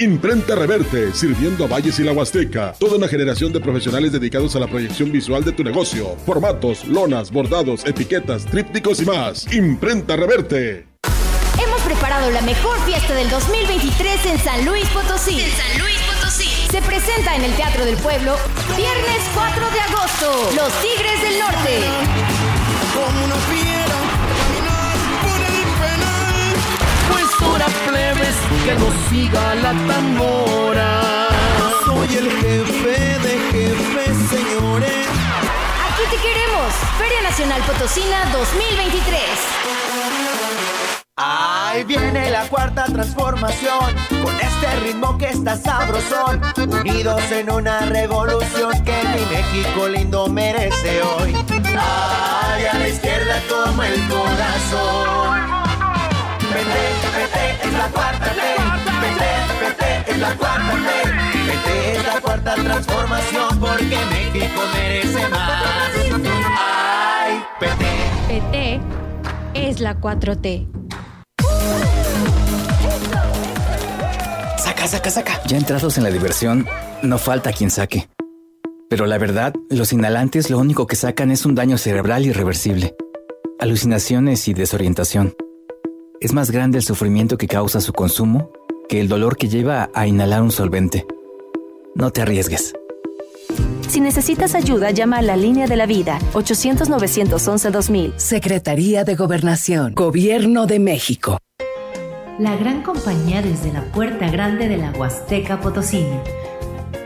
Imprenta Reverte, sirviendo a Valles y la Huasteca. Toda una generación de profesionales dedicados a la proyección visual de tu negocio. Formatos, lonas, bordados, etiquetas, trípticos y más. Imprenta Reverte. Hemos preparado la mejor fiesta del 2023 en San Luis Potosí. En San Luis Potosí. Se presenta en el Teatro del Pueblo viernes 4 de agosto. Los Tigres del Norte. Como ahora plebes que nos siga la tambora. Soy el jefe de jefes, señores. Aquí te queremos. Feria Nacional Potosina 2023. Ahí viene la cuarta transformación, con este ritmo que está sabrosón, unidos en una revolución que mi México lindo merece hoy. Ay, a la izquierda como el corazón. Vete, es la cuarta T. Vete, vete, es la cuarta T. Vete, es la cuarta transformación, porque México merece más. Ay, vete. PT es la 4T. Saca, saca, saca. Ya entrados en la diversión, no falta quien saque. Pero la verdad, los inhalantes lo único que sacan es un daño cerebral irreversible, alucinaciones y desorientación. Es más grande el sufrimiento que causa su consumo que el dolor que lleva a inhalar un solvente. No te arriesgues. Si necesitas ayuda, llama a la línea de la vida 800-911-2000. Secretaría de Gobernación, Gobierno de México. La gran compañía desde la puerta grande de la Huasteca Potosina.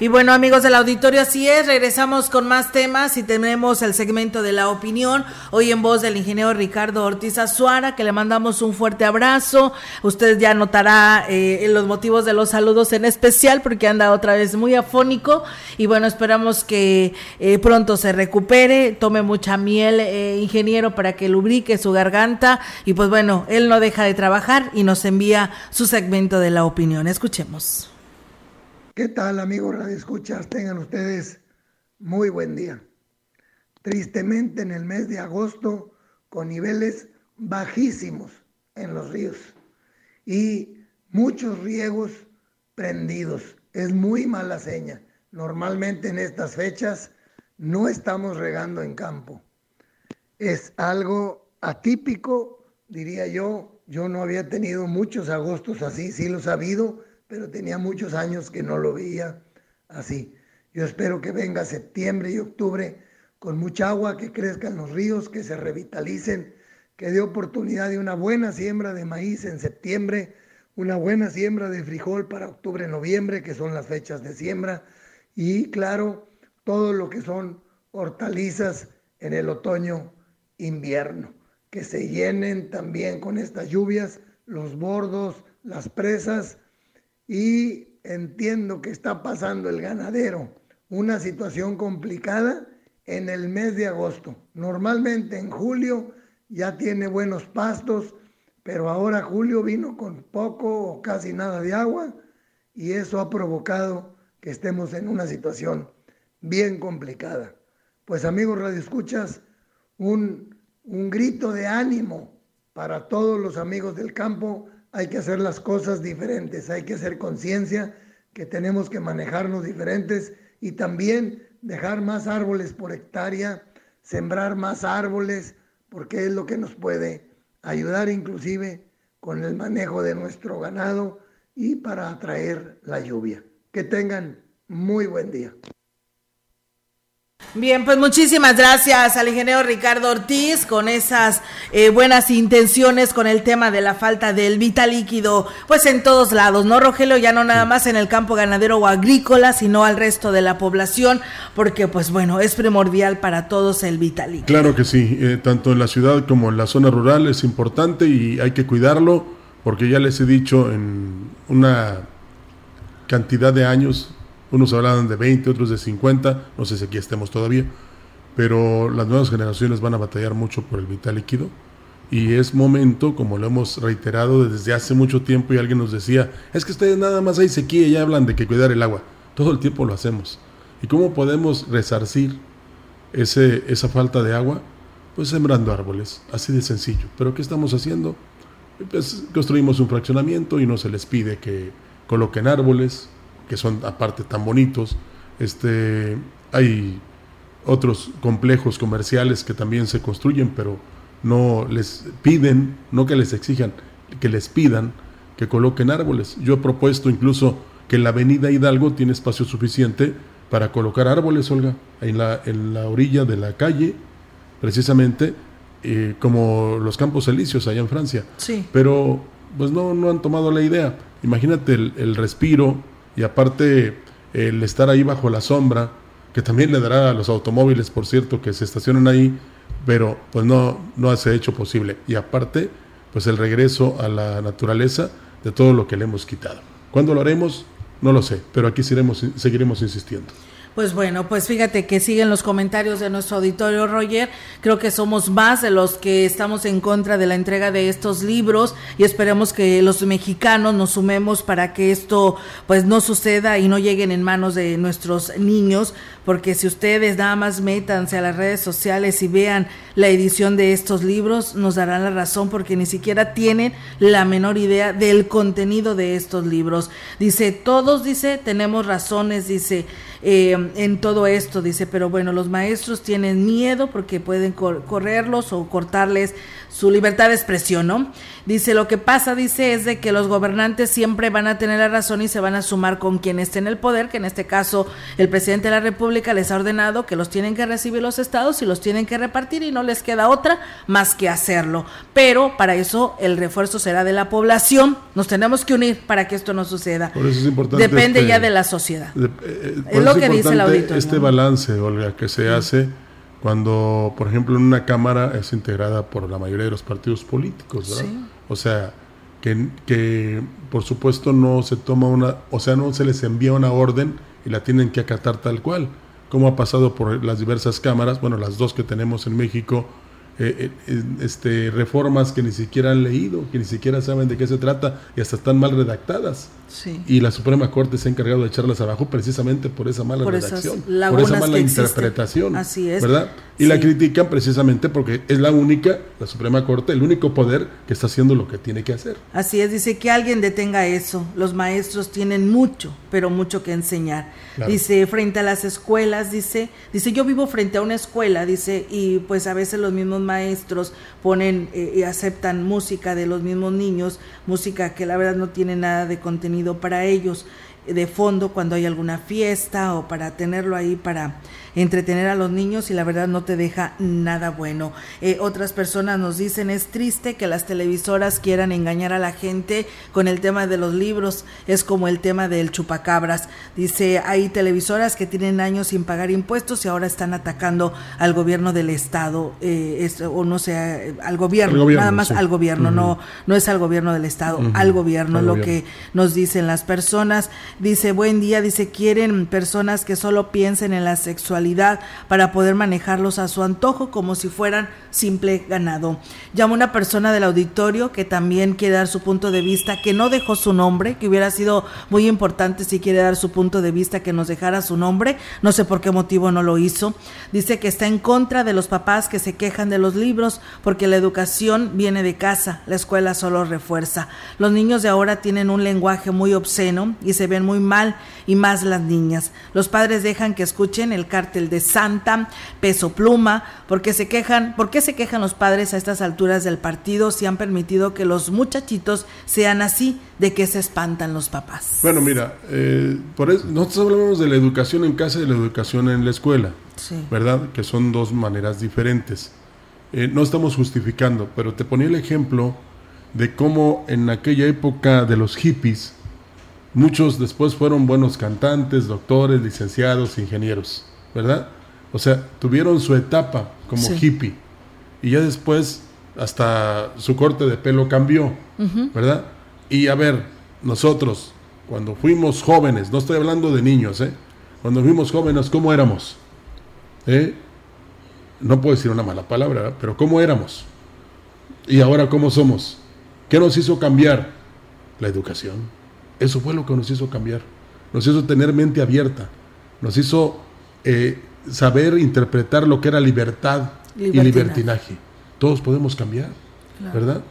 Y bueno, amigos del auditorio, así es, regresamos con más temas y tenemos el segmento de la opinión, hoy en voz del ingeniero Ricardo Ortiz Azuara, que le mandamos un fuerte abrazo. Usted ya notará eh, los motivos de los saludos en especial, porque anda otra vez muy afónico. Y bueno, esperamos que eh, pronto se recupere, tome mucha miel, eh, ingeniero, para que lubrique su garganta. Y pues bueno, él no deja de trabajar y nos envía su segmento de la opinión. Escuchemos. ¿Qué tal amigos Radio Escuchas? Tengan ustedes muy buen día. Tristemente en el mes de agosto con niveles bajísimos en los ríos y muchos riegos prendidos. Es muy mala seña. Normalmente en estas fechas no estamos regando en campo. Es algo atípico, diría yo. Yo no había tenido muchos agostos así, sí lo he sabido pero tenía muchos años que no lo veía así. Yo espero que venga septiembre y octubre con mucha agua, que crezcan los ríos, que se revitalicen, que dé oportunidad de una buena siembra de maíz en septiembre, una buena siembra de frijol para octubre, noviembre, que son las fechas de siembra, y claro, todo lo que son hortalizas en el otoño, invierno, que se llenen también con estas lluvias los bordos, las presas, y entiendo que está pasando el ganadero una situación complicada en el mes de agosto. Normalmente en julio ya tiene buenos pastos, pero ahora julio vino con poco o casi nada de agua y eso ha provocado que estemos en una situación bien complicada. Pues amigos radioescuchas, un, un grito de ánimo para todos los amigos del campo hay que hacer las cosas diferentes, hay que hacer conciencia que tenemos que manejarnos diferentes y también dejar más árboles por hectárea, sembrar más árboles, porque es lo que nos puede ayudar inclusive con el manejo de nuestro ganado y para atraer la lluvia. Que tengan muy buen día. Bien, pues muchísimas gracias al ingeniero Ricardo Ortiz con esas eh, buenas intenciones con el tema de la falta del vital líquido, pues en todos lados, ¿no, Rogelio? Ya no nada más en el campo ganadero o agrícola, sino al resto de la población, porque pues bueno, es primordial para todos el vital líquido. Claro que sí, eh, tanto en la ciudad como en la zona rural es importante y hay que cuidarlo, porque ya les he dicho en una cantidad de años, unos hablaban de 20, otros de 50, no sé si aquí estemos todavía, pero las nuevas generaciones van a batallar mucho por el vital líquido y es momento, como lo hemos reiterado desde hace mucho tiempo y alguien nos decía, es que ustedes nada más hay sequía y hablan de que cuidar el agua. Todo el tiempo lo hacemos. ¿Y cómo podemos resarcir ese, esa falta de agua? Pues sembrando árboles, así de sencillo. ¿Pero qué estamos haciendo? Pues construimos un fraccionamiento y no se les pide que coloquen árboles, que son aparte tan bonitos. Este, hay otros complejos comerciales que también se construyen, pero no les piden, no que les exijan, que les pidan que coloquen árboles. Yo he propuesto incluso que la avenida Hidalgo tiene espacio suficiente para colocar árboles, Olga, en la, en la orilla de la calle, precisamente eh, como los campos elíseos allá en Francia. Sí. Pero pues no, no han tomado la idea. Imagínate el, el respiro, y aparte el estar ahí bajo la sombra, que también le dará a los automóviles, por cierto, que se estacionan ahí, pero pues no, no se ha hecho posible. Y aparte, pues el regreso a la naturaleza de todo lo que le hemos quitado. ¿Cuándo lo haremos? No lo sé, pero aquí seguiremos insistiendo. Pues bueno, pues fíjate que siguen los comentarios de nuestro auditorio, Roger. Creo que somos más de los que estamos en contra de la entrega de estos libros y esperemos que los mexicanos nos sumemos para que esto pues no suceda y no lleguen en manos de nuestros niños, porque si ustedes nada más métanse a las redes sociales y vean la edición de estos libros, nos darán la razón porque ni siquiera tienen la menor idea del contenido de estos libros. Dice, todos, dice, tenemos razones, dice, eh, en todo esto, dice, pero bueno, los maestros tienen miedo porque pueden correrlos o cortarles su libertad de expresión, ¿no? Dice, lo que pasa, dice, es de que los gobernantes siempre van a tener la razón y se van a sumar con quien esté en el poder, que en este caso el presidente de la República les ha ordenado que los tienen que recibir los estados y los tienen que repartir y no les queda otra más que hacerlo. Pero para eso el refuerzo será de la población. Nos tenemos que unir para que esto no suceda. Por eso es importante. Depende este ya de la sociedad. Eh, es lo que dice el auditor. Este balance, Olga, que se hace cuando, por ejemplo, en una Cámara es integrada por la mayoría de los partidos políticos, ¿verdad? O sea, que, que por supuesto no se toma una, o sea, no se les envía una orden y la tienen que acatar tal cual, como ha pasado por las diversas cámaras, bueno, las dos que tenemos en México, eh, eh, este, reformas que ni siquiera han leído, que ni siquiera saben de qué se trata y hasta están mal redactadas. Y la Suprema Corte se ha encargado de echarlas abajo precisamente por esa mala redacción, por esa mala interpretación. Así es. ¿Verdad? Y la critican precisamente porque es la única, la Suprema Corte, el único poder que está haciendo lo que tiene que hacer. Así es, dice que alguien detenga eso. Los maestros tienen mucho, pero mucho que enseñar. Dice, frente a las escuelas, dice, dice, yo vivo frente a una escuela, dice, y pues a veces los mismos maestros ponen eh, y aceptan música de los mismos niños, música que la verdad no tiene nada de contenido para ellos de fondo cuando hay alguna fiesta o para tenerlo ahí para entretener a los niños y la verdad no te deja nada bueno. Eh, otras personas nos dicen es triste que las televisoras quieran engañar a la gente con el tema de los libros, es como el tema del chupacabras. Dice, hay televisoras que tienen años sin pagar impuestos y ahora están atacando al gobierno del estado, eh, o no sé, al gobierno, nada más al gobierno, no, no es al gobierno del estado, al gobierno, lo que nos dicen las personas. Dice, buen día, dice, quieren personas que solo piensen en la sexualidad para poder manejarlos a su antojo como si fueran simple ganado. Llama una persona del auditorio que también quiere dar su punto de vista, que no dejó su nombre, que hubiera sido muy importante si quiere dar su punto de vista que nos dejara su nombre, no sé por qué motivo no lo hizo. Dice que está en contra de los papás que se quejan de los libros porque la educación viene de casa, la escuela solo refuerza. Los niños de ahora tienen un lenguaje muy obsceno y se ven muy mal y más las niñas. Los padres dejan que escuchen el cártel de Santa, Peso Pluma, porque se quejan, ¿por qué se quejan los padres a estas alturas del partido si han permitido que los muchachitos sean así? ¿De que se espantan los papás? Bueno, mira, eh, por eso, nosotros hablamos de la educación en casa y de la educación en la escuela, ¿verdad? Que son dos maneras diferentes. Eh, no estamos justificando, pero te ponía el ejemplo de cómo en aquella época de los hippies, Muchos después fueron buenos cantantes, doctores, licenciados, ingenieros, ¿verdad? O sea, tuvieron su etapa como hippie. Y ya después hasta su corte de pelo cambió, ¿verdad? Y a ver, nosotros, cuando fuimos jóvenes, no estoy hablando de niños, ¿eh? Cuando fuimos jóvenes, ¿cómo éramos? ¿Eh? No puedo decir una mala palabra, pero ¿cómo éramos? Y ahora, ¿cómo somos? ¿Qué nos hizo cambiar? La educación. Eso fue lo que nos hizo cambiar. Nos hizo tener mente abierta. Nos hizo eh, saber interpretar lo que era libertad y libertinaje. Todos podemos cambiar, ¿verdad?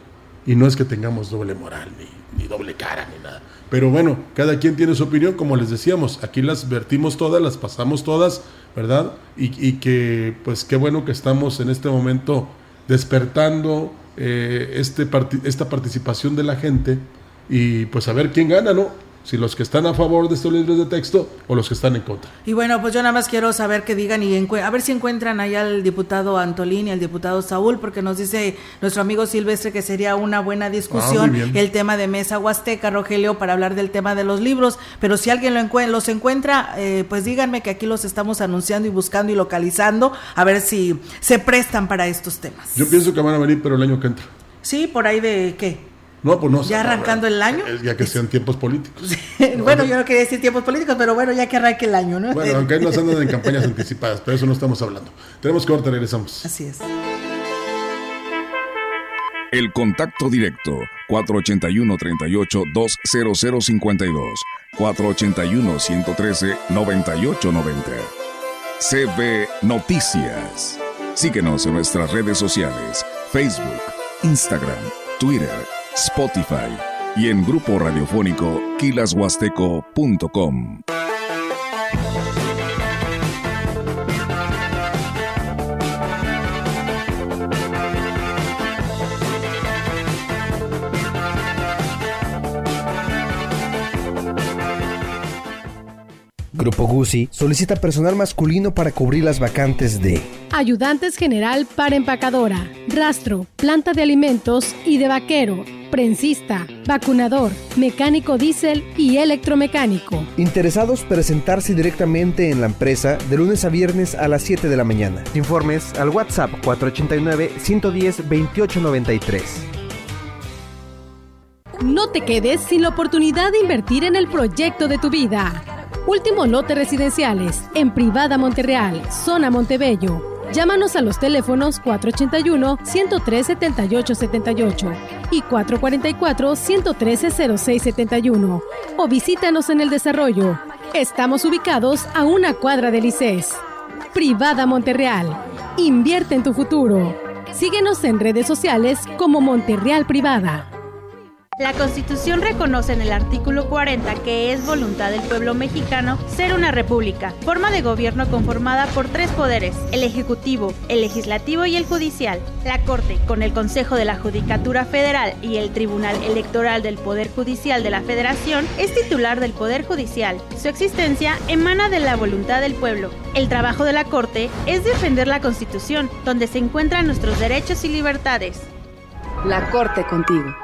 Y no es que tengamos doble moral, ni, doble cara, ni nada. Pero bueno, cada quien tiene su opinión, como les decíamos, aquí las vertimos todas, las pasamos todas, ¿verdad? Y, que, pues qué bueno que estamos en este momento despertando eh, este esta participación de la gente y pues a ver quién gana, ¿no? Si los que están a favor de estos libros de texto o los que están en contra. Y bueno, pues yo nada más quiero saber que digan y a ver si encuentran allá al diputado Antolín y al diputado Saúl, porque nos dice nuestro amigo Silvestre que sería una buena discusión ah, el tema de Mesa Huasteca, Rogelio, para hablar del tema de los libros. Pero si alguien lo los encuentra, eh, pues díganme que aquí los estamos anunciando y buscando y localizando, a ver si se prestan para estos temas. Yo pienso que van a venir, pero el año que entra. Sí, por ahí de qué. No, pues no. Ya arrancando el año. Ya que sean tiempos políticos. bueno, yo no quería decir tiempos políticos, pero bueno, ya que arranque el año, ¿no? Bueno, aunque nos andan en campañas anticipadas, pero eso no estamos hablando. Tenemos que cortar, regresamos. Así es. El contacto directo 481 38 20052 481 113 9890 CB Noticias. Síguenos en nuestras redes sociales, Facebook, Instagram, Twitter Spotify y en grupo radiofónico quilashuasteco.com. Grupo Guzzi solicita personal masculino para cubrir las vacantes de ayudantes general para empacadora, rastro, planta de alimentos y de vaquero prensista, vacunador, mecánico diésel y electromecánico. Interesados presentarse directamente en la empresa de lunes a viernes a las 7 de la mañana. Informes al WhatsApp 489-110-2893. No te quedes sin la oportunidad de invertir en el proyecto de tu vida. Último lote residenciales en Privada Monterreal, zona Montebello. Llámanos a los teléfonos 481-103-7878 y 444-113-0671 o visítanos en el desarrollo. Estamos ubicados a una cuadra del ICES. Privada Monterreal. Invierte en tu futuro. Síguenos en redes sociales como Monterreal Privada. La Constitución reconoce en el artículo 40 que es voluntad del pueblo mexicano ser una república, forma de gobierno conformada por tres poderes, el Ejecutivo, el Legislativo y el Judicial. La Corte, con el Consejo de la Judicatura Federal y el Tribunal Electoral del Poder Judicial de la Federación, es titular del Poder Judicial. Su existencia emana de la voluntad del pueblo. El trabajo de la Corte es defender la Constitución, donde se encuentran nuestros derechos y libertades. La Corte contigo.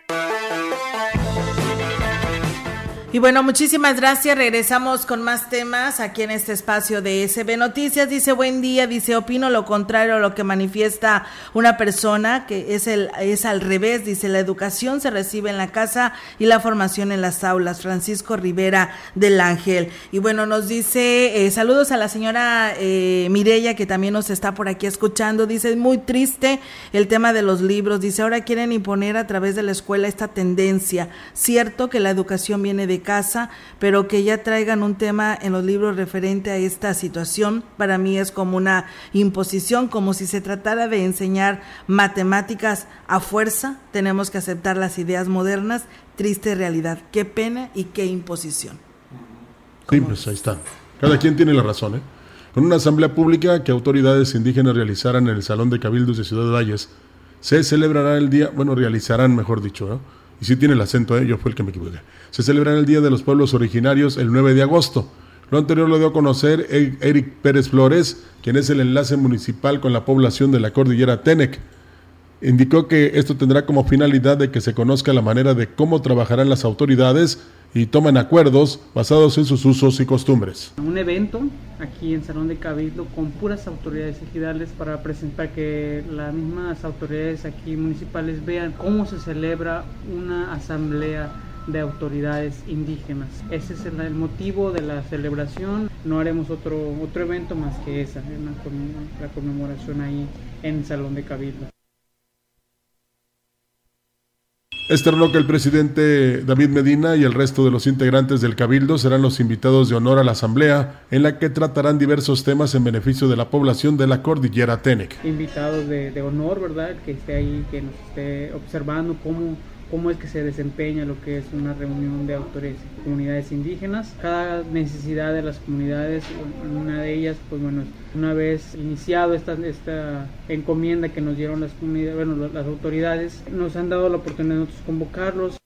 Y bueno, muchísimas gracias. Regresamos con más temas aquí en este espacio de SB Noticias. Dice buen día, dice opino lo contrario a lo que manifiesta una persona que es el es al revés. Dice la educación se recibe en la casa y la formación en las aulas. Francisco Rivera del Ángel. Y bueno, nos dice eh, saludos a la señora eh, Mirella que también nos está por aquí escuchando. Dice muy triste el tema de los libros. Dice ahora quieren imponer a través de la escuela esta tendencia. Cierto que la educación viene casa, pero que ya traigan un tema en los libros referente a esta situación, para mí es como una imposición, como si se tratara de enseñar matemáticas a fuerza, tenemos que aceptar las ideas modernas, triste realidad, qué pena y qué imposición. Sí, pues ahí está. Cada quien tiene la razón, ¿eh? Con una asamblea pública que autoridades indígenas realizaran en el Salón de Cabildos de Ciudad Valles, se celebrará el día, bueno, realizarán, mejor dicho, ¿no? y sí tiene el acento, ¿eh? yo fue el que me equivoqué. Se celebrará el Día de los Pueblos Originarios el 9 de agosto. Lo anterior lo dio a conocer Eric Pérez Flores, quien es el enlace municipal con la población de la cordillera Tenec. Indicó que esto tendrá como finalidad de que se conozca la manera de cómo trabajarán las autoridades y tomen acuerdos basados en sus usos y costumbres. Un evento aquí en Salón de Cabildo con puras autoridades ejidales para presentar que las mismas autoridades aquí municipales vean cómo se celebra una asamblea de autoridades indígenas. Ese es el, motivo de la celebración. No haremos otro, otro evento más que esa, una, la conmemoración ahí en el Salón de Cabildo. Externó que el presidente David Medina y el resto de los integrantes del Cabildo serán los invitados de honor a la Asamblea, en la que tratarán diversos temas en beneficio de la población de la cordillera Tenec. Invitados de, de honor, ¿verdad? Que esté ahí, que nos esté observando cómo cómo es que se desempeña lo que es una reunión de autores comunidades indígenas. Cada necesidad de las comunidades, una de ellas, pues bueno, una vez iniciado esta, esta encomienda que nos dieron las comunidades, bueno, las autoridades, nos han dado la oportunidad de nosotros convocarlos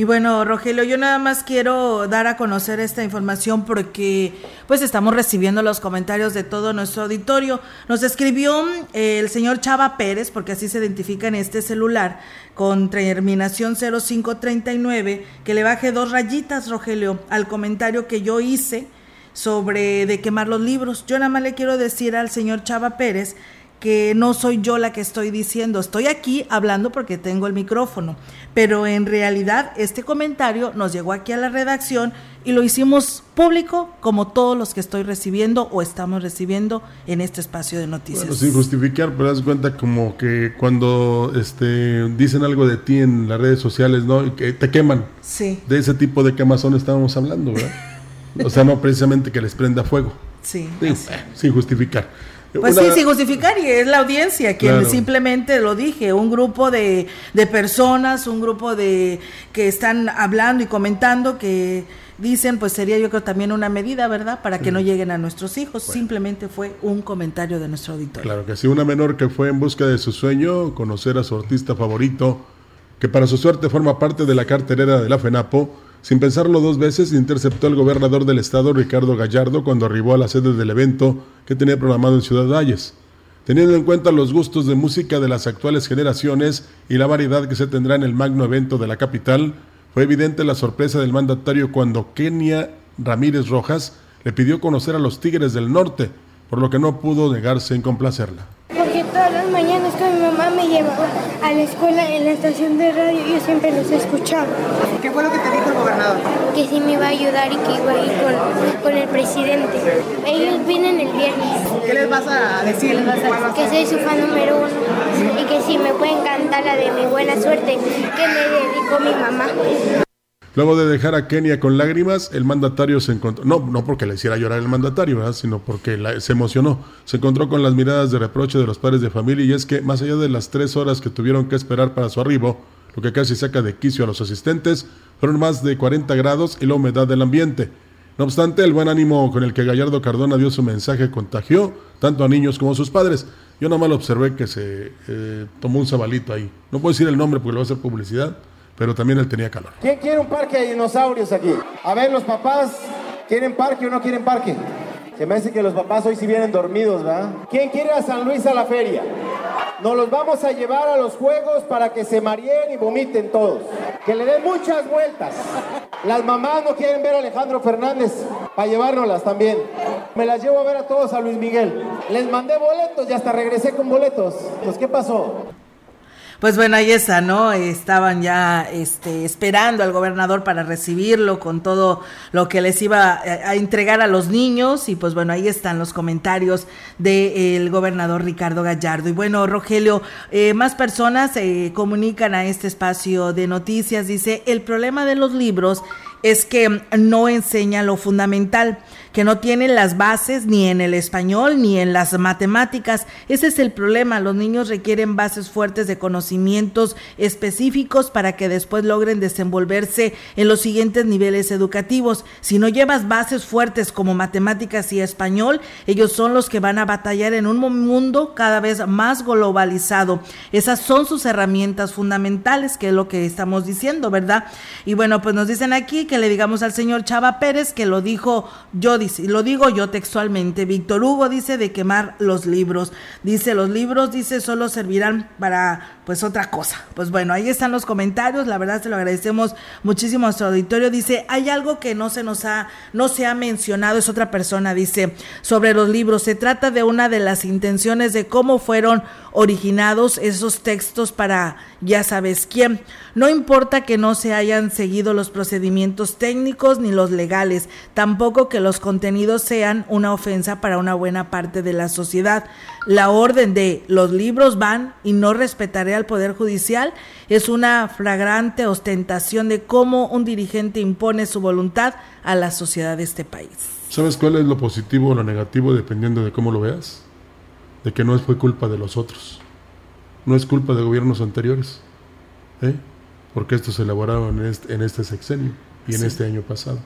Y bueno, Rogelio, yo nada más quiero dar a conocer esta información porque pues estamos recibiendo los comentarios de todo nuestro auditorio. Nos escribió eh, el señor Chava Pérez, porque así se identifica en este celular, con terminación 0539, que le baje dos rayitas, Rogelio, al comentario que yo hice sobre de quemar los libros. Yo nada más le quiero decir al señor Chava Pérez que no soy yo la que estoy diciendo, estoy aquí hablando porque tengo el micrófono, pero en realidad este comentario nos llegó aquí a la redacción y lo hicimos público como todos los que estoy recibiendo o estamos recibiendo en este espacio de noticias. Bueno, sin justificar, pero das cuenta como que cuando este dicen algo de ti en las redes sociales, ¿no? Y que te queman. Sí. De ese tipo de quemazón estábamos hablando, ¿verdad? o sea, no precisamente que les prenda fuego. Sí. sin justificar. Pues sí, sin justificar, y es la audiencia quien simplemente lo dije, un grupo de, de, personas, un grupo de que están hablando y comentando que dicen, pues sería yo creo también una medida, ¿verdad? Para que no lleguen a nuestros hijos. Simplemente fue un comentario de nuestro auditorio. Claro que sí, una menor que fue en busca de su sueño, conocer a su artista favorito, que para su suerte forma parte de la carterera de la FENAPO, sin pensarlo dos veces, interceptó al gobernador del estado, Ricardo Gallardo, cuando arribó a la sede del evento que tenía programado en Ciudad Valles. Teniendo en cuenta los gustos de música de las actuales generaciones y la variedad que se tendrá en el magno evento de la capital, fue evidente la sorpresa del mandatario cuando Kenia Ramírez Rojas le pidió conocer a los Tigres del Norte, por lo que no pudo negarse en complacerla todas las me llevaba a la escuela en la estación de radio, yo siempre los escuchaba. ¿Qué fue lo que te dijo el gobernador? Que sí me iba a ayudar y que iba a ir con, con el presidente. Ellos vienen el viernes. ¿Qué les vas a decir? Que soy su fan número uno y que si me pueden cantar la de mi buena suerte que me dedicó mi mamá. Luego de dejar a Kenia con lágrimas, el mandatario se encontró, no, no porque le hiciera llorar el mandatario, sino porque se emocionó. Se encontró con las miradas de reproche de los padres de familia y es que más allá de las tres horas que tuvieron que esperar para su arribo, lo que casi saca de quicio a los asistentes, fueron más de 40 grados y la humedad del ambiente. No obstante, el buen ánimo con el que Gallardo Cardona dio su mensaje contagió tanto a niños como a sus padres. Yo nada más observé que se eh, tomó un sabalito ahí. No puedo decir el nombre porque le va a hacer publicidad pero también él tenía calor. ¿Quién quiere un parque de dinosaurios aquí? A ver, los papás, ¿quieren parque o no quieren parque? Se me hace que los papás hoy sí vienen dormidos, ¿verdad? ¿Quién quiere a San Luis a la feria? Nos los vamos a llevar a los juegos para que se mareen y vomiten todos. Que le den muchas vueltas. Las mamás no quieren ver a Alejandro Fernández para llevárnoslas también. Me las llevo a ver a todos a Luis Miguel. Les mandé boletos y hasta regresé con boletos. Pues, ¿qué pasó? Pues bueno, ahí está, ¿no? Estaban ya este, esperando al gobernador para recibirlo con todo lo que les iba a, entregar a los niños. Y pues bueno, ahí están los comentarios del gobernador Ricardo Gallardo. Y bueno, Rogelio, eh, más personas se eh, comunican a este espacio de noticias. Dice, el problema de los libros es que no enseña lo fundamental que no tienen las bases ni en el español ni en las matemáticas. Ese es el problema. Los niños requieren bases fuertes de conocimientos específicos para que después logren desenvolverse en los siguientes niveles educativos. Si no llevas bases fuertes como matemáticas y español, ellos son los que van a batallar en un mundo cada vez más globalizado. Esas son sus herramientas fundamentales, que es lo que estamos diciendo, ¿verdad? Y bueno, pues nos dicen aquí que le digamos al señor Chava Pérez que lo dijo yo dice, lo digo yo textualmente, Víctor Hugo dice de quemar los libros. Dice, los libros, dice, solo servirán para pues otra cosa. Pues bueno, ahí están los comentarios, la verdad se lo agradecemos muchísimo a nuestro auditorio. Dice, hay algo que no se nos ha, no se ha mencionado, es otra persona, dice, sobre los libros. Se trata de una de las intenciones de cómo fueron originados esos textos para ya sabes quién. No importa que no se hayan seguido los procedimientos técnicos ni los legales, tampoco que los contenidos sean una ofensa para una buena parte de la sociedad. La orden de los libros van y no respetaré al Poder Judicial es una flagrante ostentación de cómo un dirigente impone su voluntad a la sociedad de este país. ¿Sabes cuál es lo positivo o lo negativo dependiendo de cómo lo veas? De que no fue culpa de los otros. No es culpa de gobiernos anteriores. ¿eh? Porque esto se elaboraron en este, en este sexenio y en este año pasado.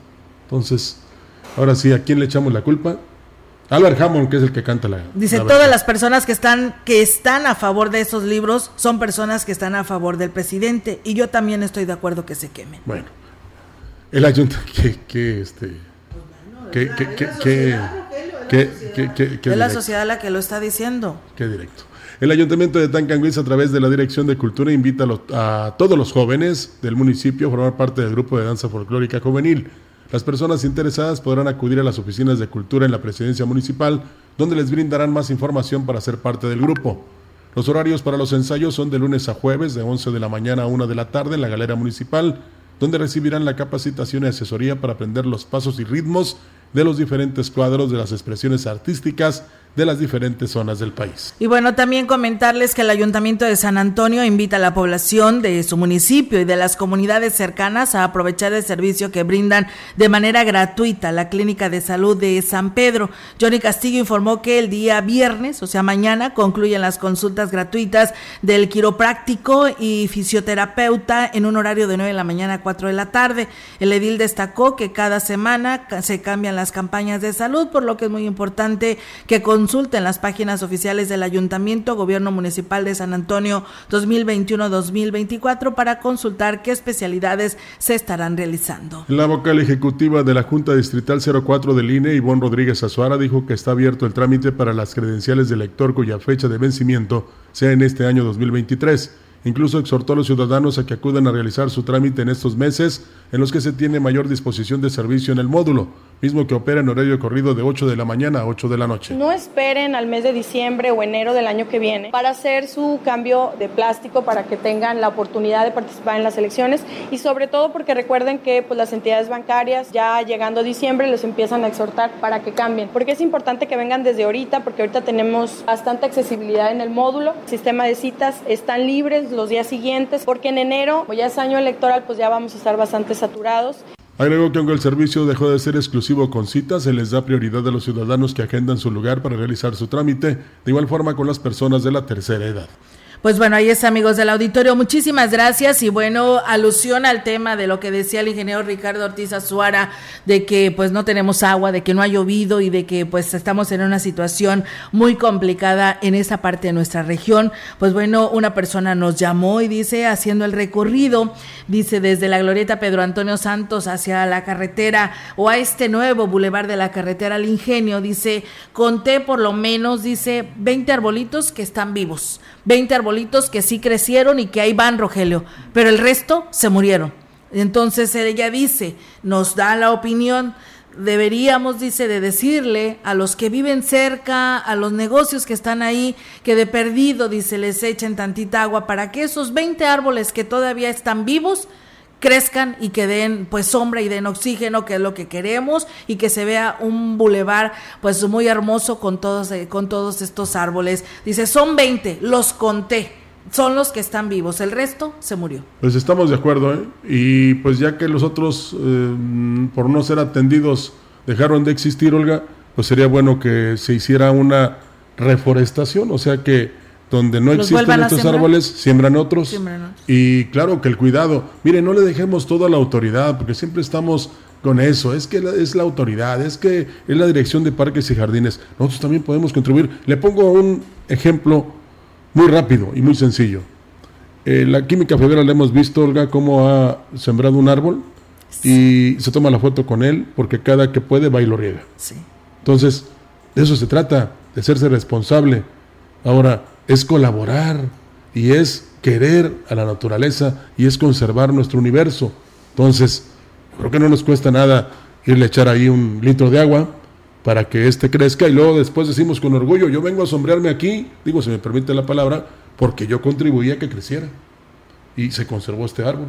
Entonces, ahora sí, ¿a quién le echamos la culpa? Albert Hammond, que es el que canta la. Dice, todas las personas que están, que están a favor de esos libros son personas que están a favor del presidente. Y yo también estoy de acuerdo que se quemen. Bueno. El ayuntamiento, que, que, este. Que, que, que, que, es la sociedad la que lo está diciendo. Qué directo. El Ayuntamiento de Tancanguis, a través de la Dirección de Cultura, invita a, todos los jóvenes del municipio a formar parte del grupo de danza folclórica juvenil. Las personas interesadas podrán acudir a las oficinas de cultura en la presidencia municipal, donde les brindarán más información para ser parte del grupo. Los horarios para los ensayos son de lunes a jueves, de 11 de la mañana a 1 de la tarde en la galera municipal, donde recibirán la capacitación y asesoría para aprender los pasos y ritmos de los diferentes cuadros de las expresiones artísticas de las diferentes zonas del país. Y bueno, también comentarles que el Ayuntamiento de San Antonio invita a la población de su municipio y de las comunidades cercanas a aprovechar el servicio que brindan de manera gratuita la Clínica de Salud de San Pedro. Johnny Castillo informó que el día viernes, o sea mañana, concluyen las consultas gratuitas del quiropráctico y fisioterapeuta en un horario de 9 de la mañana a 4 de la tarde. El edil destacó que cada semana se cambian las campañas de salud, por lo que es muy importante que con Consulta en las páginas oficiales del Ayuntamiento, Gobierno Municipal de San Antonio 2021-2024 para consultar qué especialidades se estarán realizando. La vocal ejecutiva de la Junta Distrital 04 del INE, Ivonne Rodríguez Azuara, dijo que está abierto el trámite para las credenciales de lector cuya fecha de vencimiento sea en este año 2023. Incluso exhortó a los ciudadanos a que acudan a realizar su trámite en estos meses en los que se tiene mayor disposición de servicio en el módulo, mismo que opera en horario corrido de 8 de la mañana a 8 de la noche. No esperen al mes de diciembre o enero del año que viene para hacer su cambio de plástico para que tengan la oportunidad de participar en las elecciones y sobre todo porque recuerden que pues, las entidades bancarias ya llegando a diciembre les empiezan a exhortar para que cambien, porque es importante que vengan desde ahorita porque ahorita tenemos bastante accesibilidad en el módulo, el sistema de citas están libres los días siguientes, porque en enero, como ya es año electoral, pues ya vamos a estar bastante saturados. Agregó que aunque el servicio dejó de ser exclusivo con citas, se les da prioridad a los ciudadanos que agendan su lugar para realizar su trámite, de igual forma con las personas de la tercera edad. Pues bueno, ahí está, amigos del auditorio. Muchísimas gracias. Y bueno, alusión al tema de lo que decía el ingeniero Ricardo Ortiz Azuara, de que pues no tenemos agua, de que no ha llovido y de que pues estamos en una situación muy complicada en esa parte de nuestra región. Pues bueno, una persona nos llamó y dice, haciendo el recorrido, dice desde la glorieta Pedro Antonio Santos hacia la carretera o a este nuevo bulevar de la carretera al ingenio, dice, conté por lo menos, dice, 20 arbolitos que están vivos 20 arbolitos que sí crecieron y que ahí van, Rogelio, pero el resto se murieron. Entonces ella dice, nos da la opinión, deberíamos, dice, de decirle a los que viven cerca, a los negocios que están ahí, que de perdido, dice, les echen tantita agua para que esos 20 árboles que todavía están vivos, crezcan y que den pues sombra y den oxígeno, que es lo que queremos, y que se vea un bulevar pues muy hermoso con todos, eh, con todos estos árboles. Dice, son 20, los conté, son los que están vivos, el resto se murió. Pues estamos de acuerdo, ¿eh? Y pues ya que los otros, eh, por no ser atendidos, dejaron de existir, Olga, pues sería bueno que se hiciera una reforestación, o sea que donde no existen estos árboles, siembran otros. Y claro que el cuidado, mire, no le dejemos todo a la autoridad, porque siempre estamos con eso, es que es la autoridad, es que es la dirección de parques y jardines. Nosotros también podemos contribuir. Le pongo un ejemplo muy rápido y muy sencillo. Eh, la química federal le hemos visto, Olga, cómo ha sembrado un árbol y se toma la foto con él porque cada que puede va y lo riega. Entonces, de eso se trata, de hacerse responsable. Ahora, es colaborar y es querer a la naturaleza y es conservar nuestro universo. Entonces, creo que no nos cuesta nada irle a echar ahí un litro de agua para que éste crezca y luego después decimos con orgullo, yo vengo a sombrearme aquí, digo, si me permite la palabra, porque yo contribuí a que creciera y se conservó este árbol.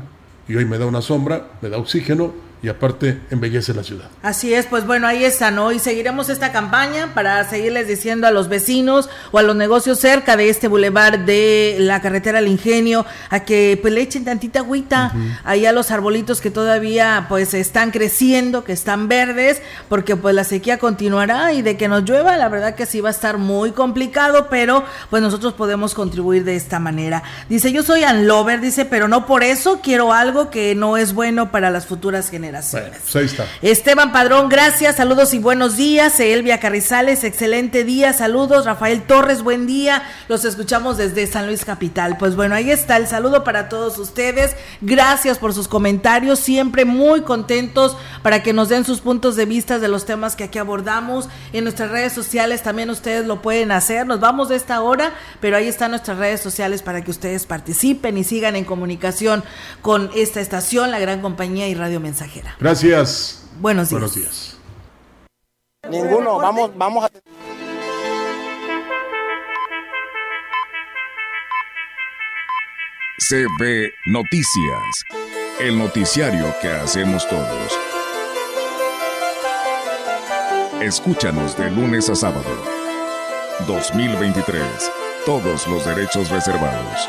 Y hoy me da una sombra, me da oxígeno y aparte embellece la ciudad. Así es, pues bueno, ahí está, ¿no? Y seguiremos esta campaña para seguirles diciendo a los vecinos o a los negocios cerca de este bulevar de la carretera al ingenio a que pues le echen tantita agüita ahí a los arbolitos que todavía pues están creciendo, que están verdes, porque pues la sequía continuará y de que nos llueva, la verdad que sí va a estar muy complicado, pero pues nosotros podemos contribuir de esta manera. Dice, yo soy Anlover, dice, pero no por eso quiero algo que no es bueno para las futuras generaciones. Generaciones. pues ahí está. Esteban Padrón, gracias, saludos y buenos días. Elvia Carrizales, excelente día, saludos. Rafael Torres, buen día. Los escuchamos desde San Luis Capital. Pues bueno, ahí está el saludo para todos ustedes. Gracias por sus comentarios, siempre muy contentos para que nos den sus puntos de vista de los temas que aquí abordamos. En nuestras redes sociales también ustedes lo pueden hacer. Nos vamos de esta hora, pero ahí están nuestras redes sociales para que ustedes participen y sigan en comunicación con esta estación, la gran compañía y radio Gracias. Buenos días. Buenos días. Ninguno, vamos, vamos a... CB Noticias, el noticiario que hacemos todos. Escúchanos de lunes a sábado. 2023. Todos los derechos reservados.